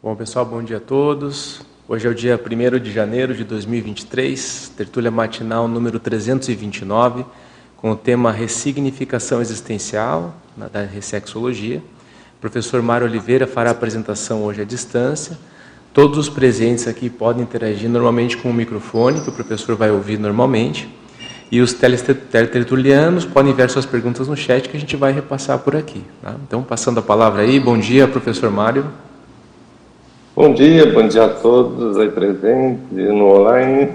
Bom, pessoal, bom dia a todos. Hoje é o dia 1 de janeiro de 2023, tertúlia matinal número 329, com o tema Ressignificação Existencial, da Ressexologia. O professor Mário Oliveira fará a apresentação hoje à distância. Todos os presentes aqui podem interagir normalmente com o microfone, que o professor vai ouvir normalmente. E os teletertulianos podem enviar suas perguntas no chat que a gente vai repassar por aqui. Tá? Então, passando a palavra aí, bom dia, professor Mário. Bom dia, bom dia a todos aí presentes no online.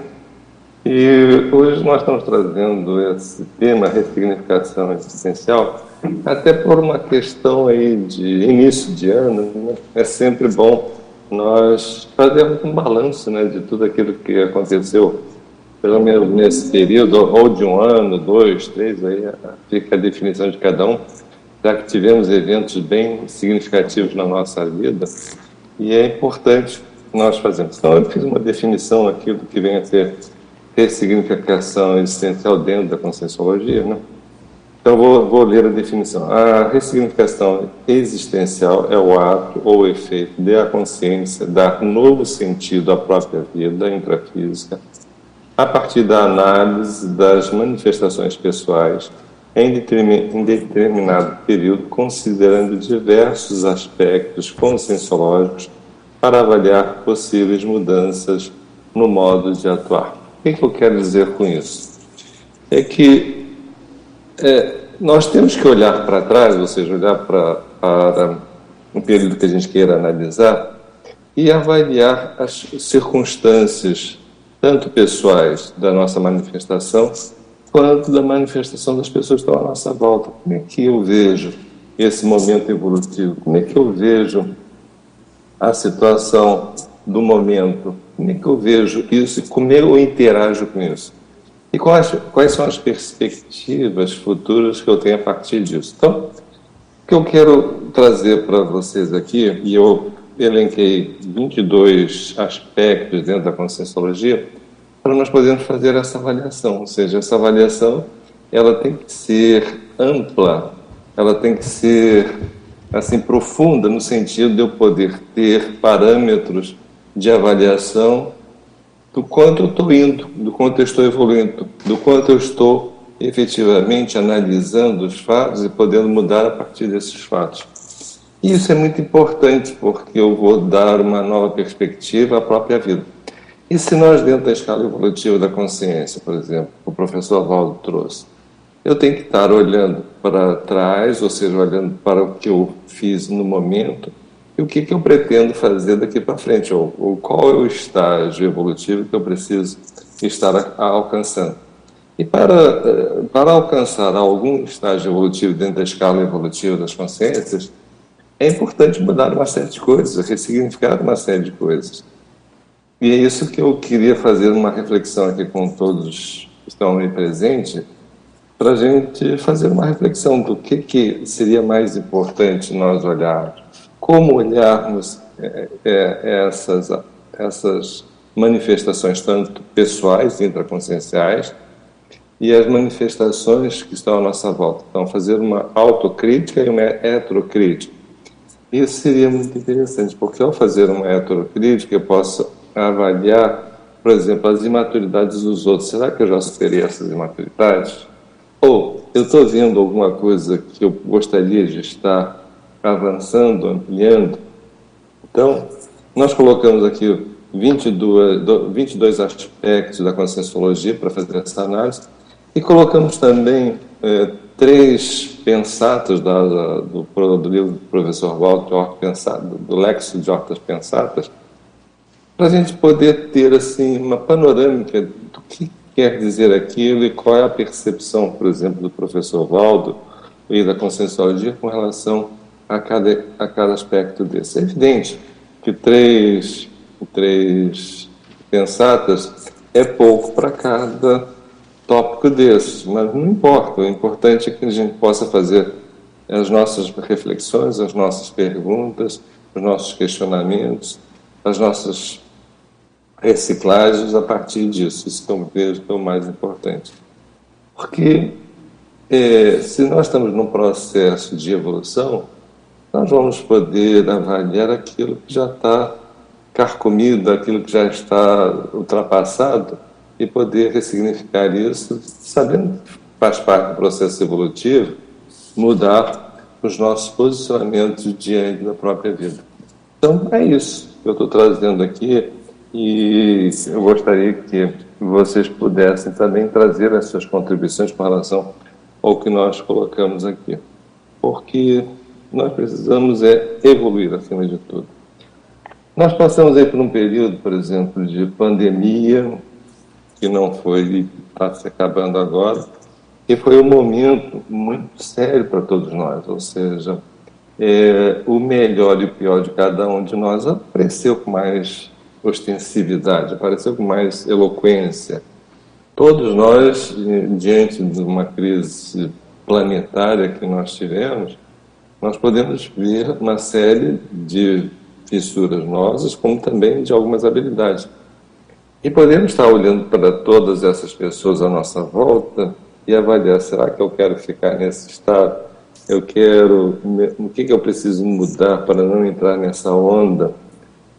E hoje nós estamos trazendo esse tema, ressignificação existencial, até por uma questão aí de início de ano. Né? É sempre bom nós fazermos um balanço né, de tudo aquilo que aconteceu, pelo menos nesse período, ou de um ano, dois, três, aí fica a definição de cada um, já que tivemos eventos bem significativos na nossa vida e é importante nós fazermos. Então, eu fiz uma definição aqui do que vem a ser ressignificação existencial dentro da conscienciologia, né? Então, vou, vou ler a definição. A ressignificação existencial é o ato ou efeito de a consciência dar novo sentido à própria vida intrafísica a partir da análise das manifestações pessoais em determinado período, considerando diversos aspectos conscienciológicos para avaliar possíveis mudanças no modo de atuar. O que, é que eu quero dizer com isso? É que é, nós temos que olhar para trás, ou seja, olhar para um período que a gente queira analisar e avaliar as circunstâncias, tanto pessoais da nossa manifestação, quanto da manifestação das pessoas que estão à nossa volta. Como é que eu vejo esse momento evolutivo? Como é que eu vejo a situação do momento? Como é que eu vejo isso como eu interajo com isso? E quais, quais são as perspectivas futuras que eu tenho a partir disso? Então, o que eu quero trazer para vocês aqui, e eu elenquei 22 aspectos dentro da conscienciologia, para nós podermos fazer essa avaliação. Ou seja, essa avaliação ela tem que ser ampla, ela tem que ser assim profunda no sentido de eu poder ter parâmetros de avaliação do quanto eu estou indo, do quanto eu estou evoluindo, do quanto eu estou efetivamente analisando os fatos e podendo mudar a partir desses fatos. E isso é muito importante porque eu vou dar uma nova perspectiva à própria vida. E se nós, dentro da escala evolutiva da consciência, por exemplo, o professor Valdo trouxe, eu tenho que estar olhando para trás, ou seja, olhando para o que eu fiz no momento e o que, que eu pretendo fazer daqui para frente, ou, ou qual é o estágio evolutivo que eu preciso estar a, a alcançando. E para, eh, para alcançar algum estágio evolutivo dentro da escala evolutiva das consciências, é importante mudar uma série de coisas, ressignificar uma série de coisas. E é isso que eu queria fazer uma reflexão aqui com todos que estão aí presentes, para a gente fazer uma reflexão do que, que seria mais importante nós olharmos, como olharmos é, é, essas, essas manifestações, tanto pessoais, intraconscienciais, e as manifestações que estão à nossa volta. Então, fazer uma autocrítica e uma heterocrítica. Isso seria muito interessante, porque ao fazer uma heterocrítica, eu posso avaliar, por exemplo, as imaturidades dos outros. Será que eu já superei essas imaturidades? Ou eu estou vendo alguma coisa que eu gostaria de estar avançando, ampliando? Então, nós colocamos aqui 22, 22 aspectos da conscienciologia para fazer essa análise e colocamos também é, três pensatas da, do, do, livro do professor Walter do Lexo de Hortas Pensatas, para a gente poder ter assim uma panorâmica do que quer dizer aquilo e qual é a percepção, por exemplo, do professor Valdo e da conscienciologia com relação a cada, a cada aspecto desse. É evidente que três, três pensatas é pouco para cada tópico desses, mas não importa. O importante é que a gente possa fazer as nossas reflexões, as nossas perguntas, os nossos questionamentos, as nossas reciclagens a partir disso. Isso que eu vejo que é o mais importante. Porque é, se nós estamos num processo de evolução, nós vamos poder avaliar aquilo que já está carcomido, aquilo que já está ultrapassado e poder ressignificar isso, sabendo que faz parte do processo evolutivo, mudar os nossos posicionamentos diante da própria vida. Então, é isso que eu estou trazendo aqui e eu gostaria que vocês pudessem também trazer as suas contribuições com relação ao que nós colocamos aqui. Porque nós precisamos é evoluir acima de tudo. Nós passamos aí por um período, por exemplo, de pandemia, que não foi, está se acabando agora, e foi um momento muito sério para todos nós, ou seja, é, o melhor e o pior de cada um de nós apareceu com mais ostensividade, apareceu com mais eloquência. Todos nós, diante de uma crise planetária que nós tivemos, nós podemos ver uma série de fissuras nossas, como também de algumas habilidades. E podemos estar olhando para todas essas pessoas à nossa volta e avaliar: será que eu quero ficar nesse estado? Eu quero. O que, que eu preciso mudar para não entrar nessa onda?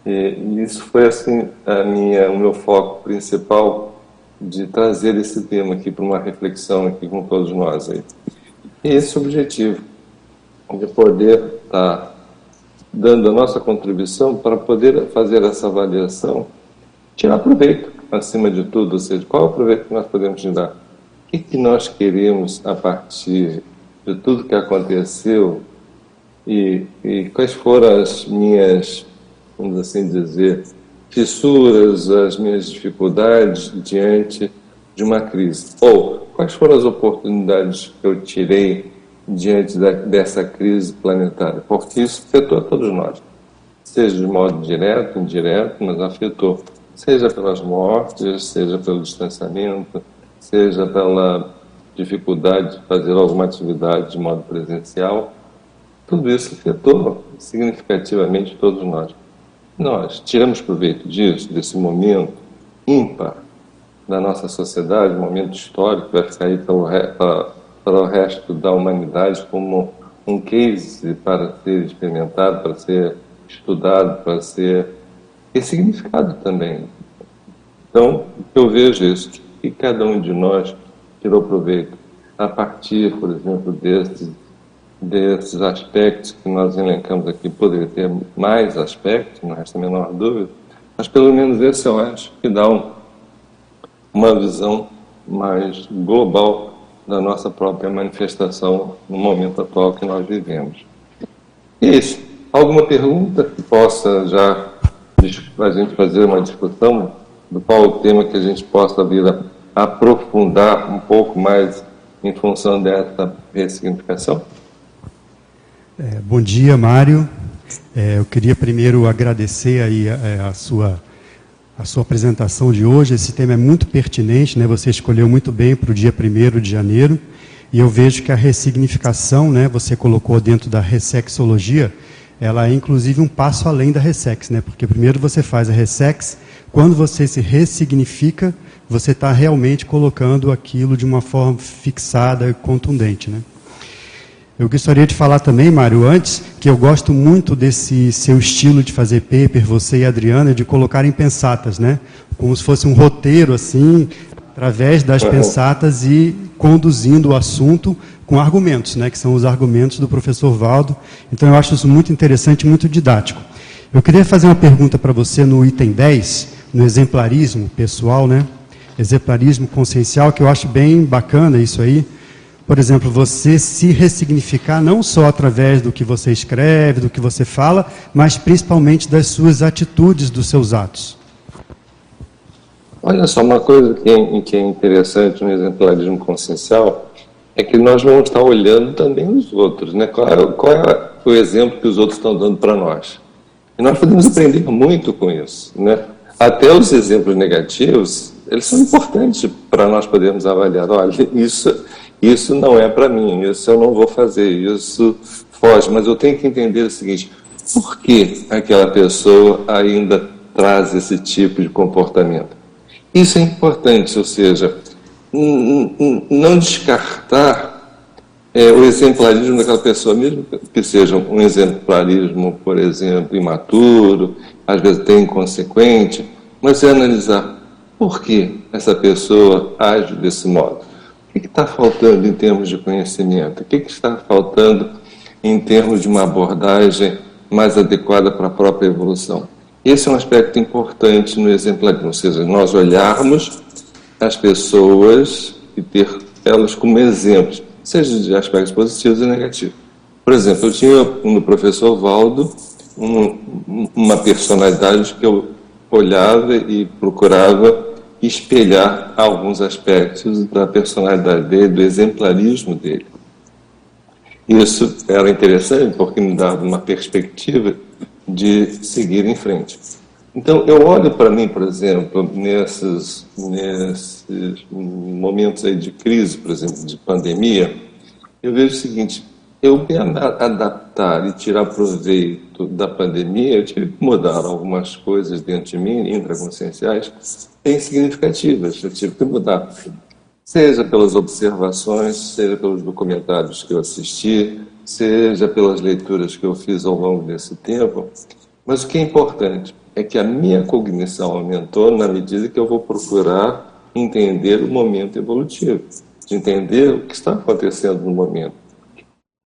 E isso foi assim a minha, o meu foco principal de trazer esse tema aqui para uma reflexão aqui com todos nós aí. E esse objetivo de poder estar dando a nossa contribuição para poder fazer essa avaliação, tirar proveito acima de tudo, ou seja, qual é o proveito que nós podemos tirar? O que, que nós queremos a partir de tudo que aconteceu e, e quais foram as minhas vamos assim dizer, fissuras, as minhas dificuldades diante de uma crise? Ou quais foram as oportunidades que eu tirei diante da, dessa crise planetária? Porque isso afetou a todos nós, seja de modo direto, indireto, mas afetou, seja pelas mortes, seja pelo distanciamento, seja pela dificuldade de fazer alguma atividade de modo presencial. Tudo isso afetou significativamente todos nós. Nós tiramos proveito disso, desse momento ímpar da nossa sociedade, momento histórico vai ficar aí para, para o resto da humanidade como um case para ser experimentado, para ser estudado, para ser ressignificado também. Então, eu vejo isso, que cada um de nós tirou proveito a partir, por exemplo, desses desses aspectos que nós elencamos aqui, poderia ter mais aspectos, não resta a menor dúvida, mas pelo menos esse eu acho que dá um, uma visão mais global da nossa própria manifestação no momento atual que nós vivemos. Isso. Alguma pergunta que possa já a gente fazer uma discussão do qual o tema que a gente possa vir a aprofundar um pouco mais em função dessa ressignificação? É, bom dia, Mário. É, eu queria primeiro agradecer aí a, é, a, sua, a sua apresentação de hoje. Esse tema é muito pertinente, né? Você escolheu muito bem para o dia 1 de janeiro. E eu vejo que a ressignificação, né? Você colocou dentro da ressexologia, ela é inclusive um passo além da ressex, né? Porque primeiro você faz a ressex, quando você se ressignifica, você está realmente colocando aquilo de uma forma fixada e contundente, né? Eu gostaria de falar também, Mário, antes, que eu gosto muito desse seu estilo de fazer paper, você e a Adriana, de colocar em pensatas, né? Como se fosse um roteiro, assim, através das uhum. pensatas e conduzindo o assunto com argumentos, né? Que são os argumentos do professor Valdo. Então, eu acho isso muito interessante muito didático. Eu queria fazer uma pergunta para você no item 10, no exemplarismo pessoal, né? Exemplarismo consciencial, que eu acho bem bacana isso aí por exemplo, você se ressignificar não só através do que você escreve, do que você fala, mas principalmente das suas atitudes, dos seus atos. Olha só, uma coisa que é, que é interessante no exemplarismo consciencial é que nós vamos estar olhando também os outros, né? Qual é, qual é o exemplo que os outros estão dando para nós? E nós podemos aprender muito com isso, né? Até os exemplos negativos, eles são importantes para nós podermos avaliar. Olha, isso isso não é para mim, isso eu não vou fazer, isso foge. Mas eu tenho que entender o seguinte: por que aquela pessoa ainda traz esse tipo de comportamento? Isso é importante, ou seja, não descartar é, o exemplarismo daquela pessoa, mesmo que seja um exemplarismo, por exemplo, imaturo, às vezes até inconsequente, mas é analisar por que essa pessoa age desse modo. O que está faltando em termos de conhecimento? O que, que está faltando em termos de uma abordagem mais adequada para a própria evolução? Esse é um aspecto importante no exemplarismo, ou seja, nós olharmos as pessoas e ter elas como exemplos, seja de aspectos positivos e negativos. Por exemplo, eu tinha no professor Valdo um, uma personalidade que eu olhava e procurava espelhar alguns aspectos da personalidade dele, do exemplarismo dele. Isso era interessante porque me dava uma perspectiva de seguir em frente. Então, eu olho para mim, por exemplo, nesses, nesses momentos aí de crise, por exemplo, de pandemia, eu vejo o seguinte: eu me adaptar e tirar proveito da pandemia, eu tive que mudar algumas coisas dentro de mim, intraconscienciais, bem significativas. Eu tive que mudar, seja pelas observações, seja pelos documentários que eu assisti, seja pelas leituras que eu fiz ao longo desse tempo. Mas o que é importante é que a minha cognição aumentou na medida que eu vou procurar entender o momento evolutivo, de entender o que está acontecendo no momento.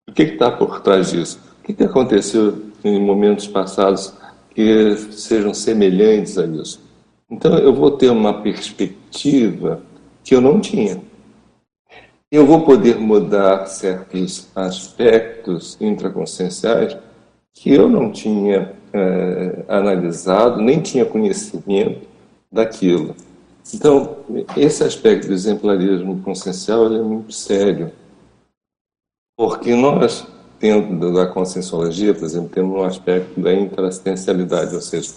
O que está por trás disso? O que, que aconteceu em momentos passados que sejam semelhantes a isso? Então eu vou ter uma perspectiva que eu não tinha eu vou poder mudar certos aspectos intraconscienciais que eu não tinha é, analisado, nem tinha conhecimento daquilo. Então, esse aspecto do exemplarismo consciencial é muito sério, porque nós, dentro da conscienciologia, por exemplo, temos um aspecto da interassistencialidade, ou seja,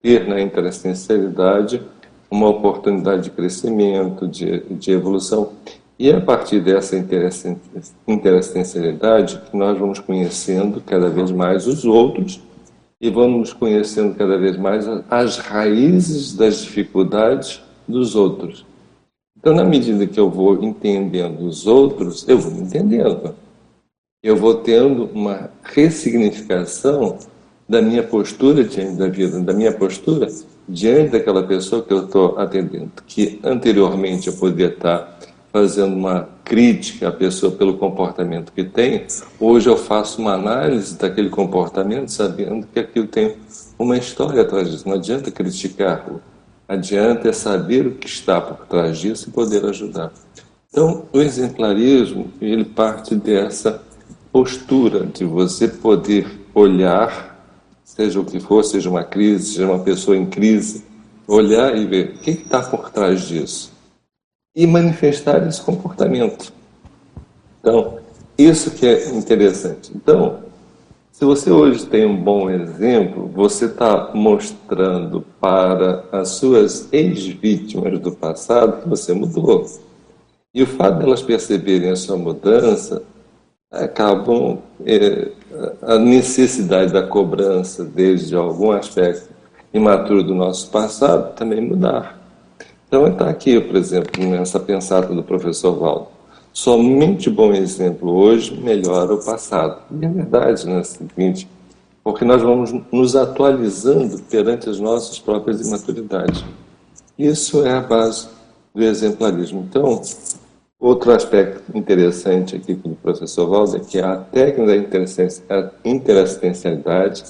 ter na interassistencialidade uma oportunidade de crescimento, de, de evolução. E é a partir dessa interassistencialidade que nós vamos conhecendo cada vez mais os outros e vamos conhecendo cada vez mais as raízes das dificuldades dos outros. Então, na medida que eu vou entendendo os outros, eu vou me entendendo. Eu vou tendo uma ressignificação da minha postura diante da vida, da minha postura diante daquela pessoa que eu estou atendendo, que anteriormente eu poderia estar fazendo uma crítica à pessoa pelo comportamento que tem, hoje eu faço uma análise daquele comportamento sabendo que aquilo tem uma história atrás disso. Não adianta criticar-lo, adianta é saber o que está por trás disso e poder ajudar. Então, o exemplarismo, ele parte dessa postura de você poder olhar, seja o que for, seja uma crise, seja uma pessoa em crise, olhar e ver o que está por trás disso e manifestar esse comportamento. Então, isso que é interessante. Então, se você hoje tem um bom exemplo, você está mostrando para as suas ex-vítimas do passado que você mudou. E o fato delas perceberem a sua mudança acabam é, a necessidade da cobrança desde algum aspecto imaturo do nosso passado também mudar. Então está aqui, por exemplo, nessa pensada do professor Valdo. Somente bom exemplo hoje melhora o passado. E é verdade, né? Seguinte, porque nós vamos nos atualizando perante as nossas próprias imaturidades. Isso é a base do exemplarismo. Então, outro aspecto interessante aqui do professor Valdo é que a técnica da interassistencialidade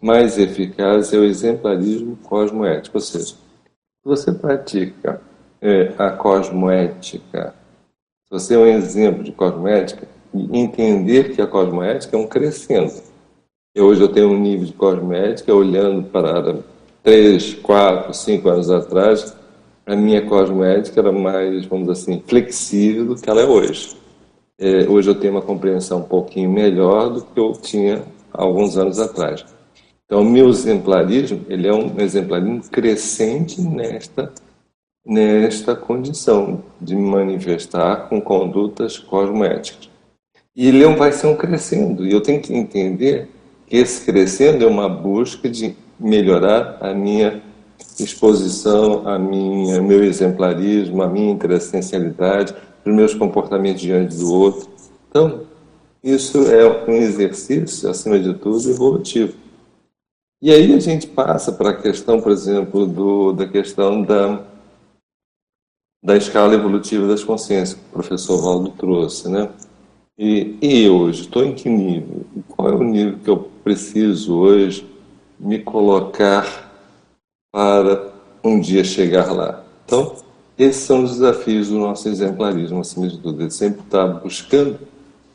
mais eficaz é o exemplarismo cosmoético, ou seja, você pratica é, a cosmoética, se você é um exemplo de cosmoética, entender que a cosmoética é um crescendo. E hoje eu tenho um nível de cosmoética olhando para três, quatro, cinco anos atrás, a minha cosmoética era mais, vamos dizer assim, flexível do que ela é hoje. É, hoje eu tenho uma compreensão um pouquinho melhor do que eu tinha alguns anos atrás. Então, o meu exemplarismo, ele é um exemplarismo crescente nesta, nesta condição de me manifestar com condutas cosmoéticas. E ele vai ser um crescendo, e eu tenho que entender que esse crescendo é uma busca de melhorar a minha exposição, a minha, meu exemplarismo, a minha interessencialidade, os meus comportamentos diante do outro. Então, Isso é um exercício, acima de tudo, evolutivo. E aí a gente passa para a questão, por exemplo, do, da questão da, da escala evolutiva das consciências, que o professor Valdo trouxe, né? E, e hoje, estou em que nível? Qual é o nível que eu preciso hoje me colocar para um dia chegar lá? Então, esses são os desafios do nosso exemplarismo, acima de tudo. Ele sempre está buscando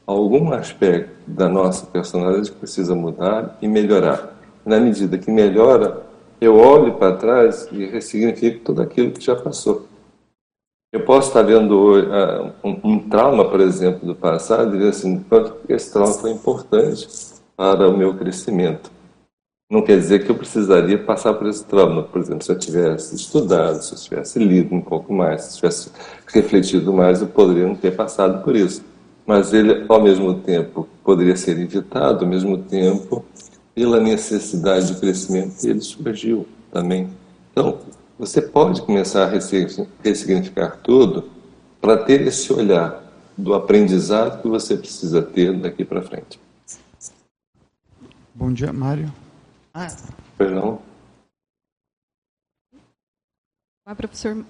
algum aspecto da nossa personalidade que precisa mudar e melhorar. Na medida que melhora, eu olho para trás e ressignifico tudo aquilo que já passou. Eu posso estar vendo uh, um, um, trauma, por exemplo, do passado e dizer assim, quanto esse trauma foi importante para o meu crescimento. Não quer dizer que eu precisaria passar por esse trauma. Por exemplo, se eu tivesse estudado, se eu tivesse lido um pouco mais, se eu tivesse refletido mais, eu poderia não ter passado por isso. Mas ele, ao mesmo tempo, poderia ser evitado, ao mesmo tempo, pela necessidade de crescimento, ele surgiu também. Então, você pode começar a ressignificar tudo para ter esse olhar do aprendizado que você precisa ter daqui para frente. Bom dia, Mário. Ah. Perdão. Olá, professor.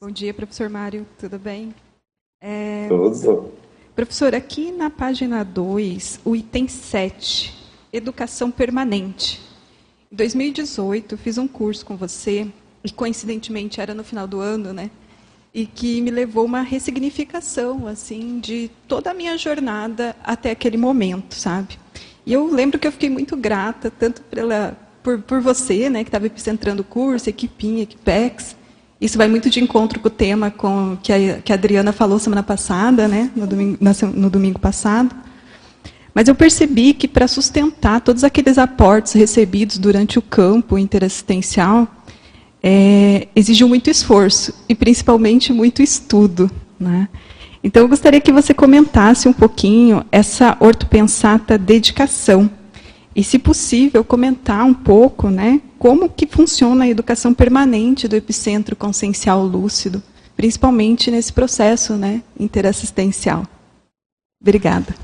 Bom dia, professor Mário. Tudo bem? É... Tudo. Professor, aqui na página 2, o item 7, Educação Permanente. Em 2018, fiz um curso com você, e coincidentemente era no final do ano, né? E que me levou uma ressignificação, assim, de toda a minha jornada até aquele momento, sabe? E eu lembro que eu fiquei muito grata, tanto pela, por, por você, né, que estava epicentrando o curso, Equipinha, Equipex. Isso vai muito de encontro com o tema com, que, a, que a Adriana falou semana passada, né, no domingo, no domingo passado. Mas eu percebi que para sustentar todos aqueles aportes recebidos durante o campo interassistencial, é, exigiu muito esforço e principalmente muito estudo. Né? Então, eu gostaria que você comentasse um pouquinho essa ortopensata dedicação. E, se possível, comentar um pouco né, como que funciona a educação permanente do epicentro consciencial lúcido, principalmente nesse processo né, interassistencial. Obrigada.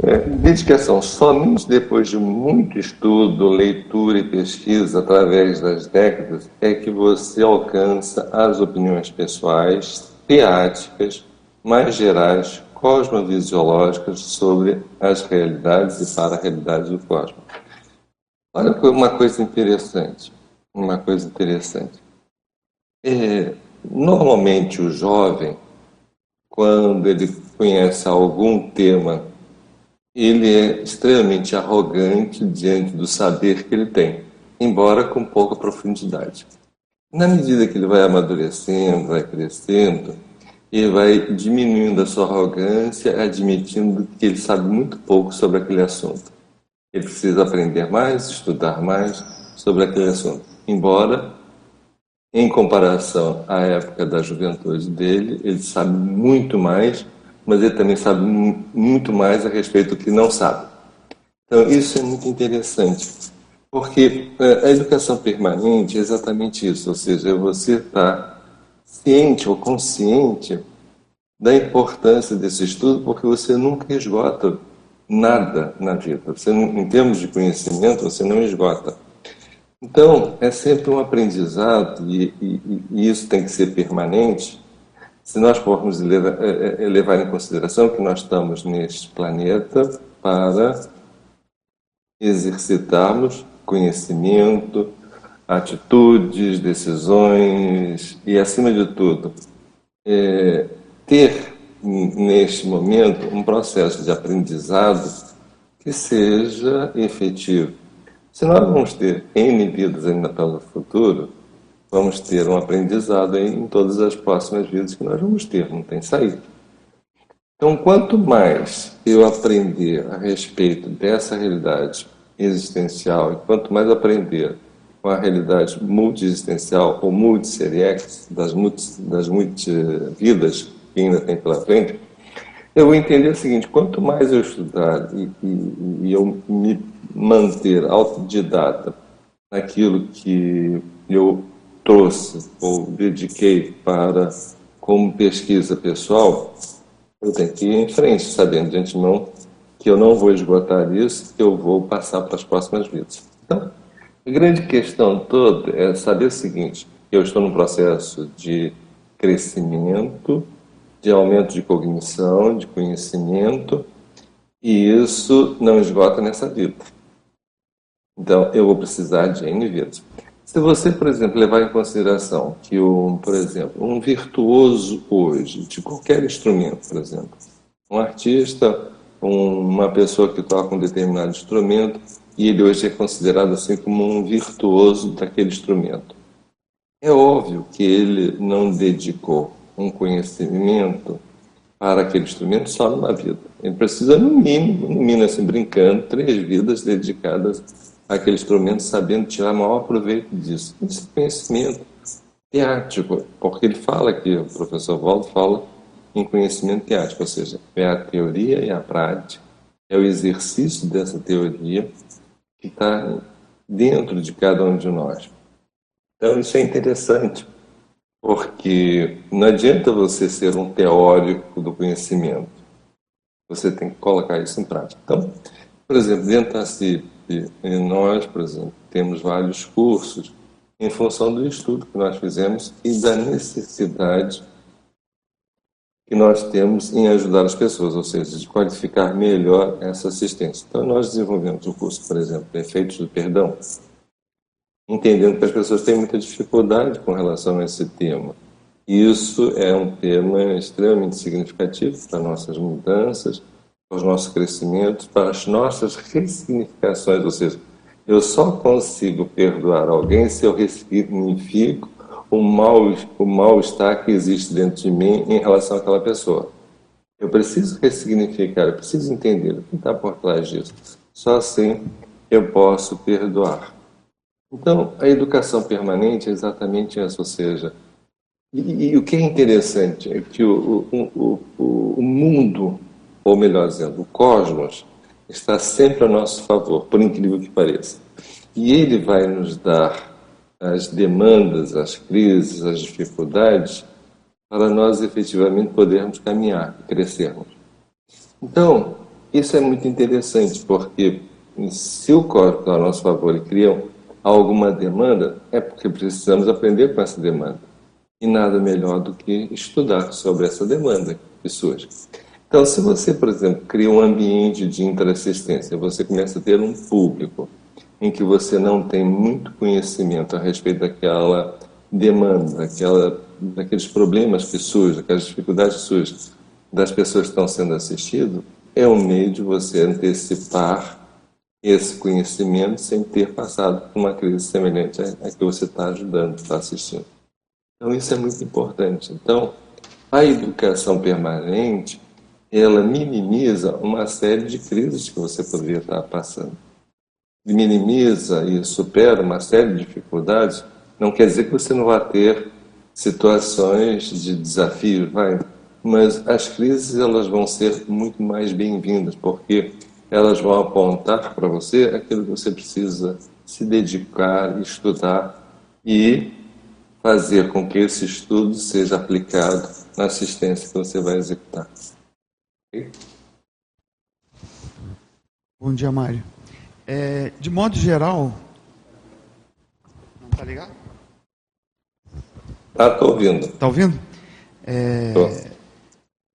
É, dedicação. Somente depois de muito estudo, leitura e pesquisa através das décadas é que você alcança as opiniões pessoais, teáticas mais gerais cosmovisiológicas sobre as realidades e para a realidade do cosmos. Olha uma coisa interessante, uma coisa interessante. É, normalmente o jovem, quando ele conhece algum tema, ele é extremamente arrogante diante do saber que ele tem, embora com pouca profundidade. Na medida que ele vai amadurecendo, vai crescendo, e vai diminuindo a sua arrogância, admitindo que ele sabe muito pouco sobre aquele assunto. Ele precisa aprender mais, estudar mais sobre aquele assunto. Embora, em comparação à época da juventude dele, ele sabe muito mais, mas ele também sabe muito mais a respeito do que não sabe. Então, isso é muito interessante, porque é, a educação permanente é exatamente isso, ou seja, você está ciente ou consciente da importância desse estudo, porque você nunca esgota nada na vida. Você, em termos de conhecimento, você não esgota. Então, é sempre um aprendizado, e, e, e isso tem que ser permanente. Se nós formos levar, é, é, levar em consideração que nós estamos neste planeta para exercitarmos conhecimento, atitudes, decisões e, acima de tudo, é, ter neste momento um processo de aprendizado que seja efetivo. Se nós vamos ter N vidas ainda pelo futuro, vamos ter um aprendizado em todas as próximas vidas que nós vamos ter, não tem saída. Então, quanto mais eu aprender a respeito dessa realidade existencial, e quanto mais aprender com a realidade multi-existencial ou multi-seriex das, multi, das multi-vidas que ainda tem pela frente, eu vou entender o seguinte, quanto mais eu estudar e, e, e eu me manter autodidata naquilo que eu trouxe ou dediquei para como pesquisa pessoal, eu tenho que ir em frente, sabendo de antemão que eu não vou esgotar isso, que eu vou passar para as próximas vidas. Então, a grande questão toda é saber o seguinte: eu estou num processo de crescimento, de aumento de cognição, de conhecimento, e isso não esgota nessa vida. Então, eu vou precisar de N vidas. Se você, por exemplo, levar em consideração que, um, por exemplo, um virtuoso hoje, de qualquer instrumento, por exemplo, um artista, uma pessoa que toca um determinado instrumento, e ele hoje é considerado assim como um virtuoso daquele instrumento. É óbvio que ele não dedicou um conhecimento para aquele instrumento só numa vida. Ele precisa, no mínimo, no mínimo assim, brincando, três vidas dedicadas àquele instrumento, sabendo tirar maior proveito disso. Esse conhecimento teático, porque ele fala aqui, o professor Waldo fala em conhecimento teático, ou seja, é a teoria e a prática, é o exercício dessa teoria que está dentro de cada um de nós. Então, isso é interessante, porque não adianta você ser um teórico do conhecimento, você tem que colocar isso em prática. Então, por exemplo, dentro da CIP, nós, por exemplo, temos vários cursos em função do estudo que nós fizemos e da necessidade que nós temos em ajudar as pessoas, ou seja, de qualificar melhor essa assistência. Então, nós desenvolvemos o curso, por exemplo, Efeitos do Perdão, entendendo que as pessoas têm muita dificuldade com relação a esse tema. Isso é um tema extremamente significativo para nossas mudanças, para os nossos crescimentos, para as nossas ressignificações, ou seja, eu só consigo perdoar alguém se eu ressignifico o mal o mal-estar que existe dentro de mim em relação àquela pessoa. Eu preciso ressignificar, eu preciso entender o que está por trás disso. Só assim eu posso perdoar. Então, a educação permanente é exatamente essa, ou seja, e, e o que é interessante é que o, o, o, o mundo, ou melhor dizendo, o cosmos, está sempre a nosso favor, por incrível que pareça. E ele vai nos dar as demandas, as crises, as dificuldades, para nós efetivamente podermos caminhar e crescermos. Então, isso é muito interessante, porque se o cosmos está a nosso favor e cria alguma demanda, é porque precisamos aprender com essa demanda. E nada melhor do que estudar sobre essa demanda que surge. Então, se você, por exemplo, cria um ambiente de interassistência, você começa a ter um público em que você não tem muito conhecimento a respeito daquela demanda, daquela, daqueles problemas que surgem, aquelas dificuldades que surgem das pessoas que estão sendo assistidas, é um meio de você antecipar esse conhecimento sem ter passado por uma crise semelhante à que você está ajudando, está assistindo. Então isso é muito importante. Então a educação permanente ela minimiza uma série de crises que você poderia estar passando. Minimiza e supera uma série de dificuldades. Não quer dizer que você não vá ter situações de desafio, vai. Mas as crises elas vão ser muito mais bem-vindas, porque elas vão apontar para você aquilo que você precisa se dedicar, estudar e fazer com que esse estudo seja aplicado na assistência que você vai executar. Okay? Bom dia, Mário. É, de modo geral. Não está ligado? Tá, estou ouvindo. Está ouvindo? É,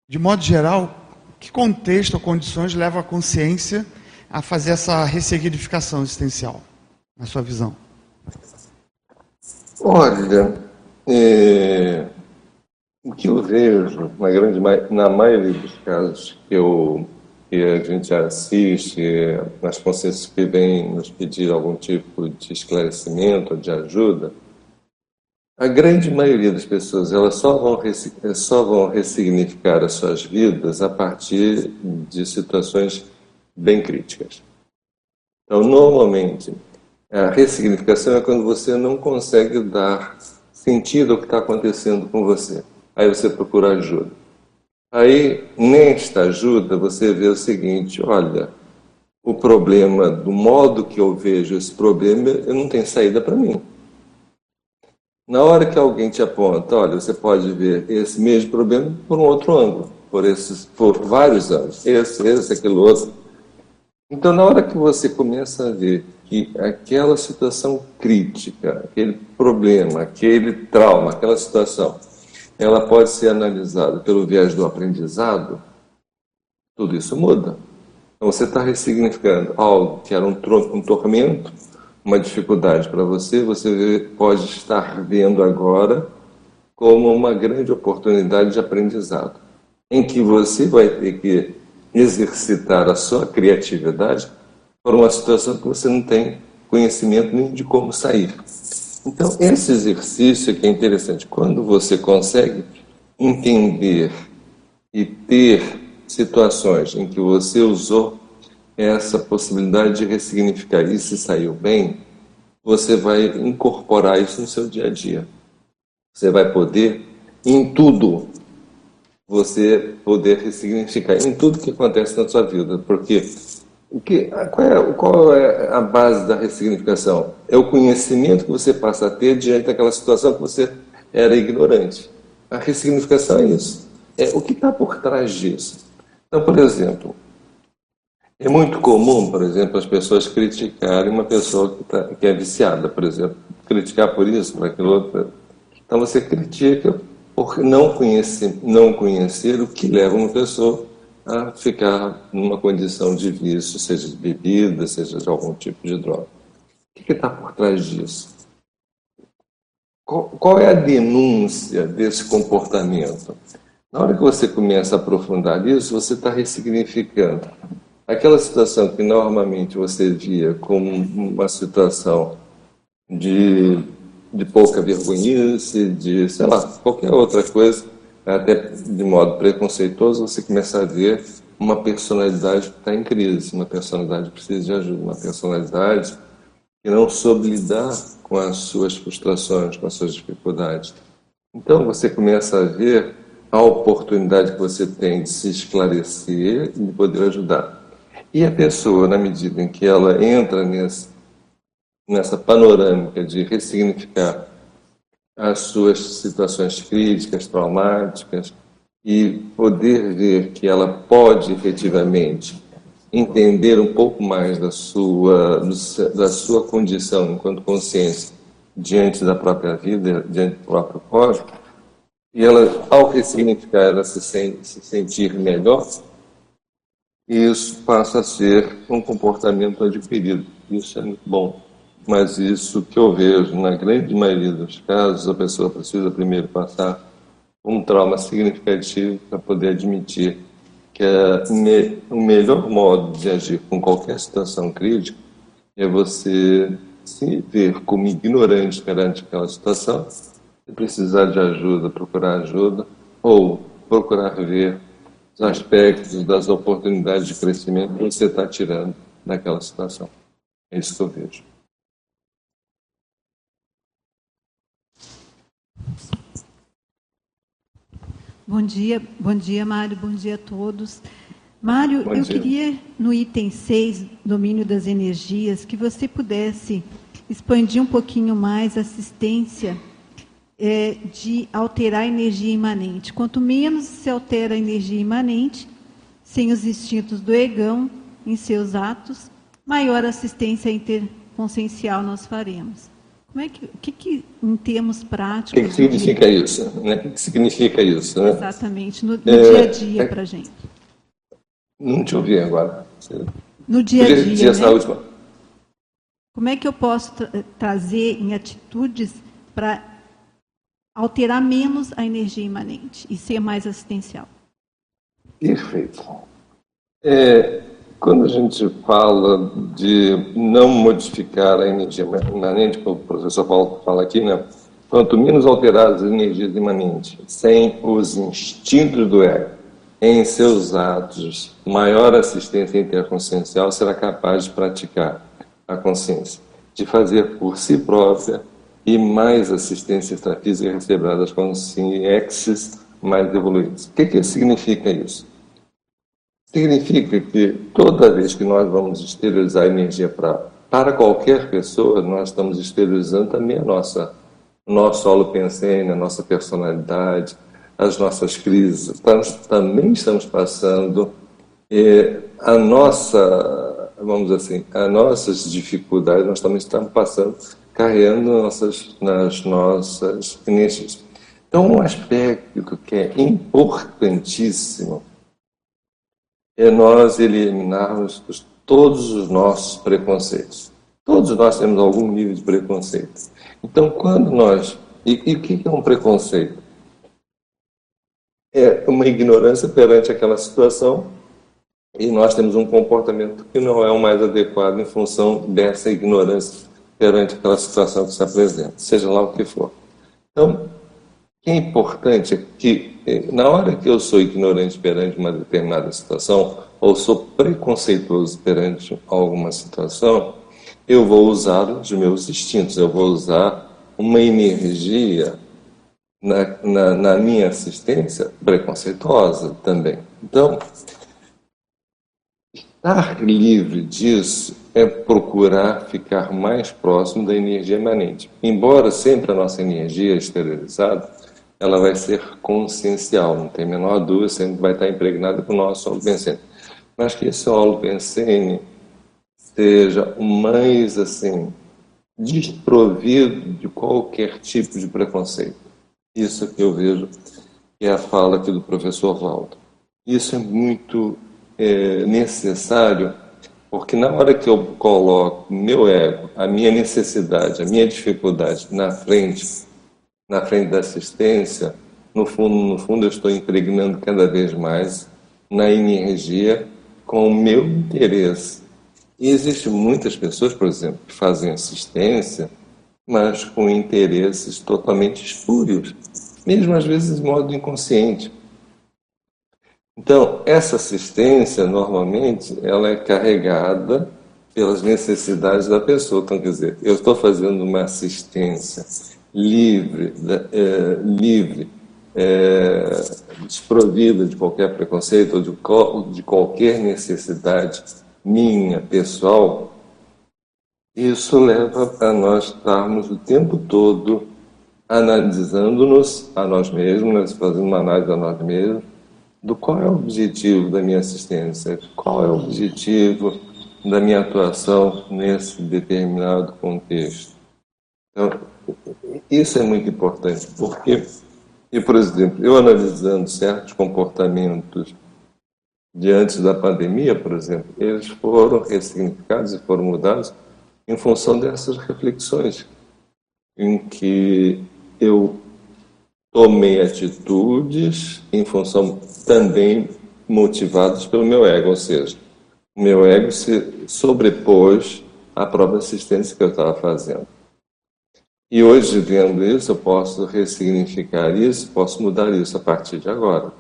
de modo geral, que contexto ou condições levam a consciência a fazer essa ressignificação existencial, na sua visão? Olha, é, o que eu vejo, na, grande, na maioria dos casos que, eu, que a gente assiste, nas consciências que vêm nos pedir algum tipo de esclarecimento de ajuda, a grande maioria das pessoas elas só vão, só vão ressignificar as suas vidas a partir de situações bem críticas. Então, normalmente, a ressignificação é quando você não consegue dar sentido ao que está acontecendo com você. Aí você procura ajuda. Aí, nesta ajuda, você vê o seguinte: olha, o problema, do modo que eu vejo esse problema, eu não tenho saída para mim. Na hora que alguém te aponta, olha, você pode ver esse mesmo problema por um outro ângulo. por, esses, por vários anos. Esse, esse, aquele outro. Então, na hora que você começa a ver que aquela situação crítica, aquele problema, aquele trauma, aquela situação, ela pode ser analisada pelo viés do aprendizado, tudo isso muda. Então, você está ressignificando algo que era um, um tormento, uma dificuldade para você, você pode estar vendo agora como uma grande oportunidade de aprendizado, em que você vai ter que exercitar a sua criatividade por uma situação que você não tem conhecimento nem de como sair. Então, esse exercício que é interessante, quando você consegue entender e ter situações em que você usou essa possibilidade de ressignificar e saiu bem, você vai incorporar isso no seu dia a dia. Você vai poder, em tudo, você poder ressignificar, em tudo que acontece na sua vida. Porque o que, qual, é, qual é a base da ressignificação? É o conhecimento que você passa a ter diante daquela situação que você era ignorante. A ressignificação é isso. É o que está por trás disso. Então, por exemplo, é muito comum, por exemplo, as pessoas criticarem uma pessoa que, tá, que é viciada, por exemplo. Criticar por isso, por aquilo outro. Então você critica por não conhecer, não conhecer o que leva uma pessoa a ficar numa condição de vício, seja de bebida, seja de algum tipo de droga. O que está por trás disso? Qual, é a denúncia desse comportamento? Na hora que você começa a aprofundar isso, você está ressignificando Aquela situação que normalmente você via como uma situação de, de pouca vergonhice, de, sei lá, qualquer outra coisa, até de modo preconceituoso, você começa a ver uma personalidade que está em crise, uma personalidade que precisa de ajuda, uma personalidade que não soube lidar com as suas frustrações, com as suas dificuldades. Então você começa a ver a oportunidade que você tem de se esclarecer e de poder ajudar. E a pessoa, na medida em que ela entra nesse, nessa panorâmica de ressignificar as suas situações críticas, traumáticas, e poder ver que ela pode efetivamente entender um pouco mais da sua, da sua condição enquanto consciência diante da própria vida, diante do próprio código, e ela, ao ressignificar, ela se, se sentir melhor, isso passa a ser um comportamento adquirido. Isso é muito bom. Mas isso que eu vejo, na grande maioria dos casos, a pessoa precisa primeiro passar um trauma significativo para poder admitir que me, o melhor modo de agir com qualquer situação crítica é você se ver como ignorante perante aquela situação e precisar de ajuda, procurar ajuda ou procurar ver os aspectos das oportunidades de crescimento que você está tirando daquela situação. É isso que eu vejo. Bom dia, bom dia, Mário, bom dia a todos. Mário, bom eu dia. queria, no item 6, domínio das energias, que você pudesse expandir um pouquinho mais a assistência é, de alterar a energia imanente. Quanto menos se altera a energia imanente, sem os instintos do egão em seus atos, maior assistência interconsciencial nós faremos. Como é que, o que, que em termos práticos... O que, significa isso? Né? O que significa isso? Né? Exatamente, no, no é, dia a dia é, para a gente. Não te ouvi agora. No dia a dia, né? última. Como é que eu posso tra trazer em atitudes para alterar menos a energia imanente e ser mais assistencial. Perfeito. É, quando a gente fala de não modificar a energia imanente, como o professor Paulo fala aqui, né? quanto menos alteradas as energias imanentes, sem os instintos do ego em seus atos, maior assistência interconsciencial será capaz de praticar a consciência, de fazer por si própria e mais assistência extrafísica receberá das consciências mais evoluídas. O que, que significa isso? Significa que toda vez que nós vamos exteriorizar energia para para qualquer pessoa, nós estamos exteriorizando também a nossa nosso holopensene, a nossa personalidade, as nossas crises, estamos, também estamos passando a nossa, vamos assim, as nossas dificuldades, nós também estamos passando, carregando nossas, nas nossas energias. Então, um aspecto que é importantíssimo é nós eliminarmos todos os nossos preconceitos. Todos nós temos algum nível de preconceito. Então, quando nós. E, e o que é um preconceito? É uma ignorância perante aquela situação e nós temos um comportamento que não é o mais adequado em função dessa ignorância perante aquela situação que se apresenta, seja lá o que for. Então, é importante é que, na hora que eu sou ignorante perante uma determinada situação, ou sou preconceituoso perante alguma situação, eu vou usar os meus instintos, eu vou usar uma energia na, na, na minha assistência preconceituosa também. Então, estar livre disso é procurar ficar mais próximo da energia emanente. Embora sempre a nossa energia exteriorizada, ela vai ser consciencial, não tem a menor dúvida, sempre vai estar impregnada com o nosso óleo pensene. Mas que esse óleo pensene seja o mais assim desprovido de qualquer tipo de preconceito. Isso que eu vejo que é a fala aqui do professor Valdo. Isso é muito é, necessário, porque na hora que eu coloco meu ego, a minha necessidade, a minha dificuldade na frente, na frente da assistência, no fundo, no fundo eu estou impregnando cada vez mais na energia com o meu interesse e existem muitas pessoas, por exemplo, que fazem assistência, mas com interesses totalmente espúrios, mesmo às vezes de modo inconsciente. Então, essa assistência, normalmente, ela é carregada pelas necessidades da pessoa. Então, quer dizer, eu estou fazendo uma assistência livre, é, livre, é, desprovida de qualquer preconceito ou de, de qualquer necessidade minha, pessoal, isso leva a nós estarmos o tempo todo analisando-nos a nós mesmos, fazendo uma análise a nós mesmos, do qual é o objetivo da minha assistência, qual é o objetivo da minha atuação nesse determinado contexto. Então, isso é muito importante, porque, e, por exemplo, eu analisando certos comportamentos de antes da pandemia, por exemplo, eles foram ressignificados e foram mudados em função dessas reflexões, em que eu tomei atitudes em função também motivadas pelo meu ego, ou seja, o meu ego se sobrepôs à própria assistência que eu estava fazendo. E hoje, vendo isso, eu posso ressignificar isso, posso mudar isso a partir de agora.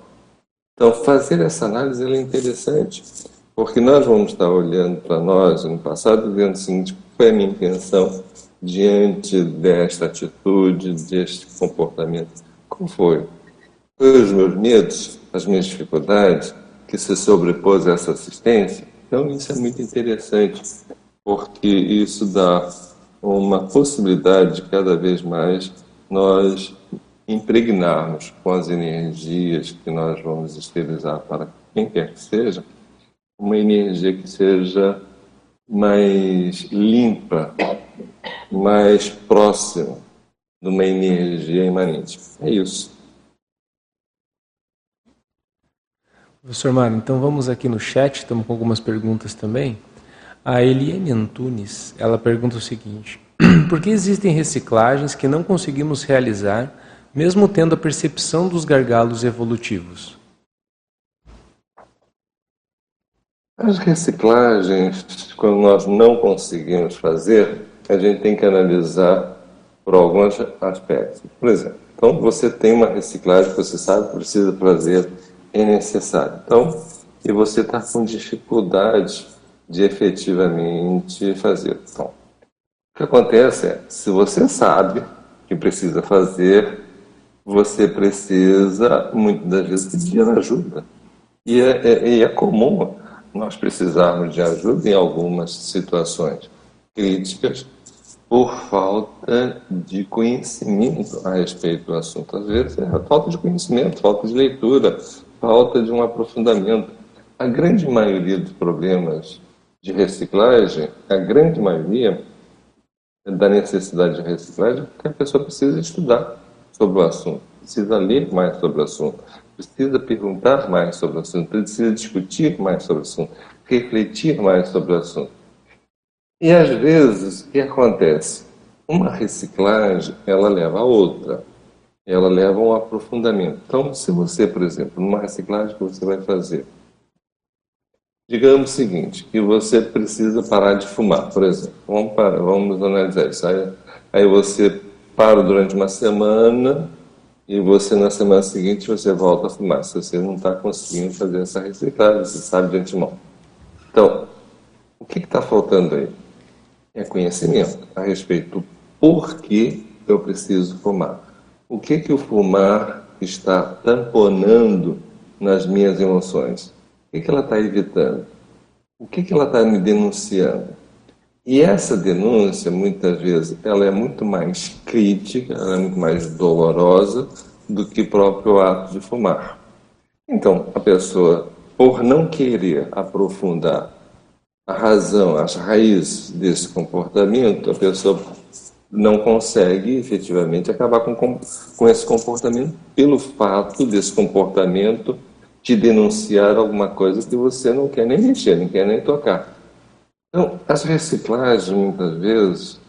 Então, fazer essa análise é interessante, porque nós vamos estar olhando para nós no passado vendo o seguinte: qual foi a minha intenção diante desta atitude, deste comportamento? Como foi? Foi os meus medos, as minhas dificuldades que se sobrepôs a essa assistência? Então, isso é muito interessante, porque isso dá uma possibilidade de cada vez mais nós impregnarmos com as energias que nós vamos esterilizar para quem quer que seja, uma energia que seja mais limpa, mais próxima de uma energia imanente. É isso. Professor Mário, então vamos aqui no chat, estamos com algumas perguntas também. A Eliane Antunes, ela pergunta o seguinte: Por que existem reciclagens que não conseguimos realizar mesmo tendo a percepção dos gargalos evolutivos? As reciclagens, quando nós não conseguimos fazer, a gente tem que analisar por alguns aspectos. Por exemplo, então você tem uma reciclagem que você sabe que precisa fazer, é necessário. Então, e você está com dificuldade de efetivamente fazer. Então, o que acontece é, se você sabe que precisa fazer, você precisa, muitas das vezes, pedir ajuda. E é, é, é comum nós precisarmos de ajuda em algumas situações críticas por falta de conhecimento a respeito do assunto. Às vezes é falta de conhecimento, falta de leitura, falta de um aprofundamento. A grande maioria dos problemas de reciclagem, a grande maioria da necessidade de reciclagem, é porque a pessoa precisa estudar sobre o assunto, precisa ler mais sobre o assunto, precisa perguntar mais sobre o assunto, precisa discutir mais sobre o assunto, refletir mais sobre o assunto. E às vezes, o que acontece? Uma reciclagem, ela leva a outra. Ela leva a um aprofundamento. Então, se você, por exemplo, numa reciclagem que você vai fazer, digamos o seguinte, que você precisa parar de fumar, por exemplo. Vamos, vamos analisar isso. Aí, aí você para durante uma semana e você na semana seguinte você volta a fumar. Se você não está conseguindo fazer essa reciclagem, você sabe de antemão. Então, o que está faltando aí? é conhecimento a respeito do porquê eu preciso fumar. O que que o fumar está tamponando nas minhas emoções? Que, que ela está evitando? O que, que ela está me denunciando? E essa denúncia, muitas vezes, ela é muito mais crítica, ela é muito mais dolorosa do que próprio ato de fumar. Então, a pessoa, por não querer aprofundar a razão, as raízes desse comportamento, a pessoa não consegue efetivamente acabar com, com esse comportamento pelo fato desse comportamento te denunciar alguma coisa que você não quer nem mexer, não quer nem tocar. Então, as reciclagens, muitas vezes,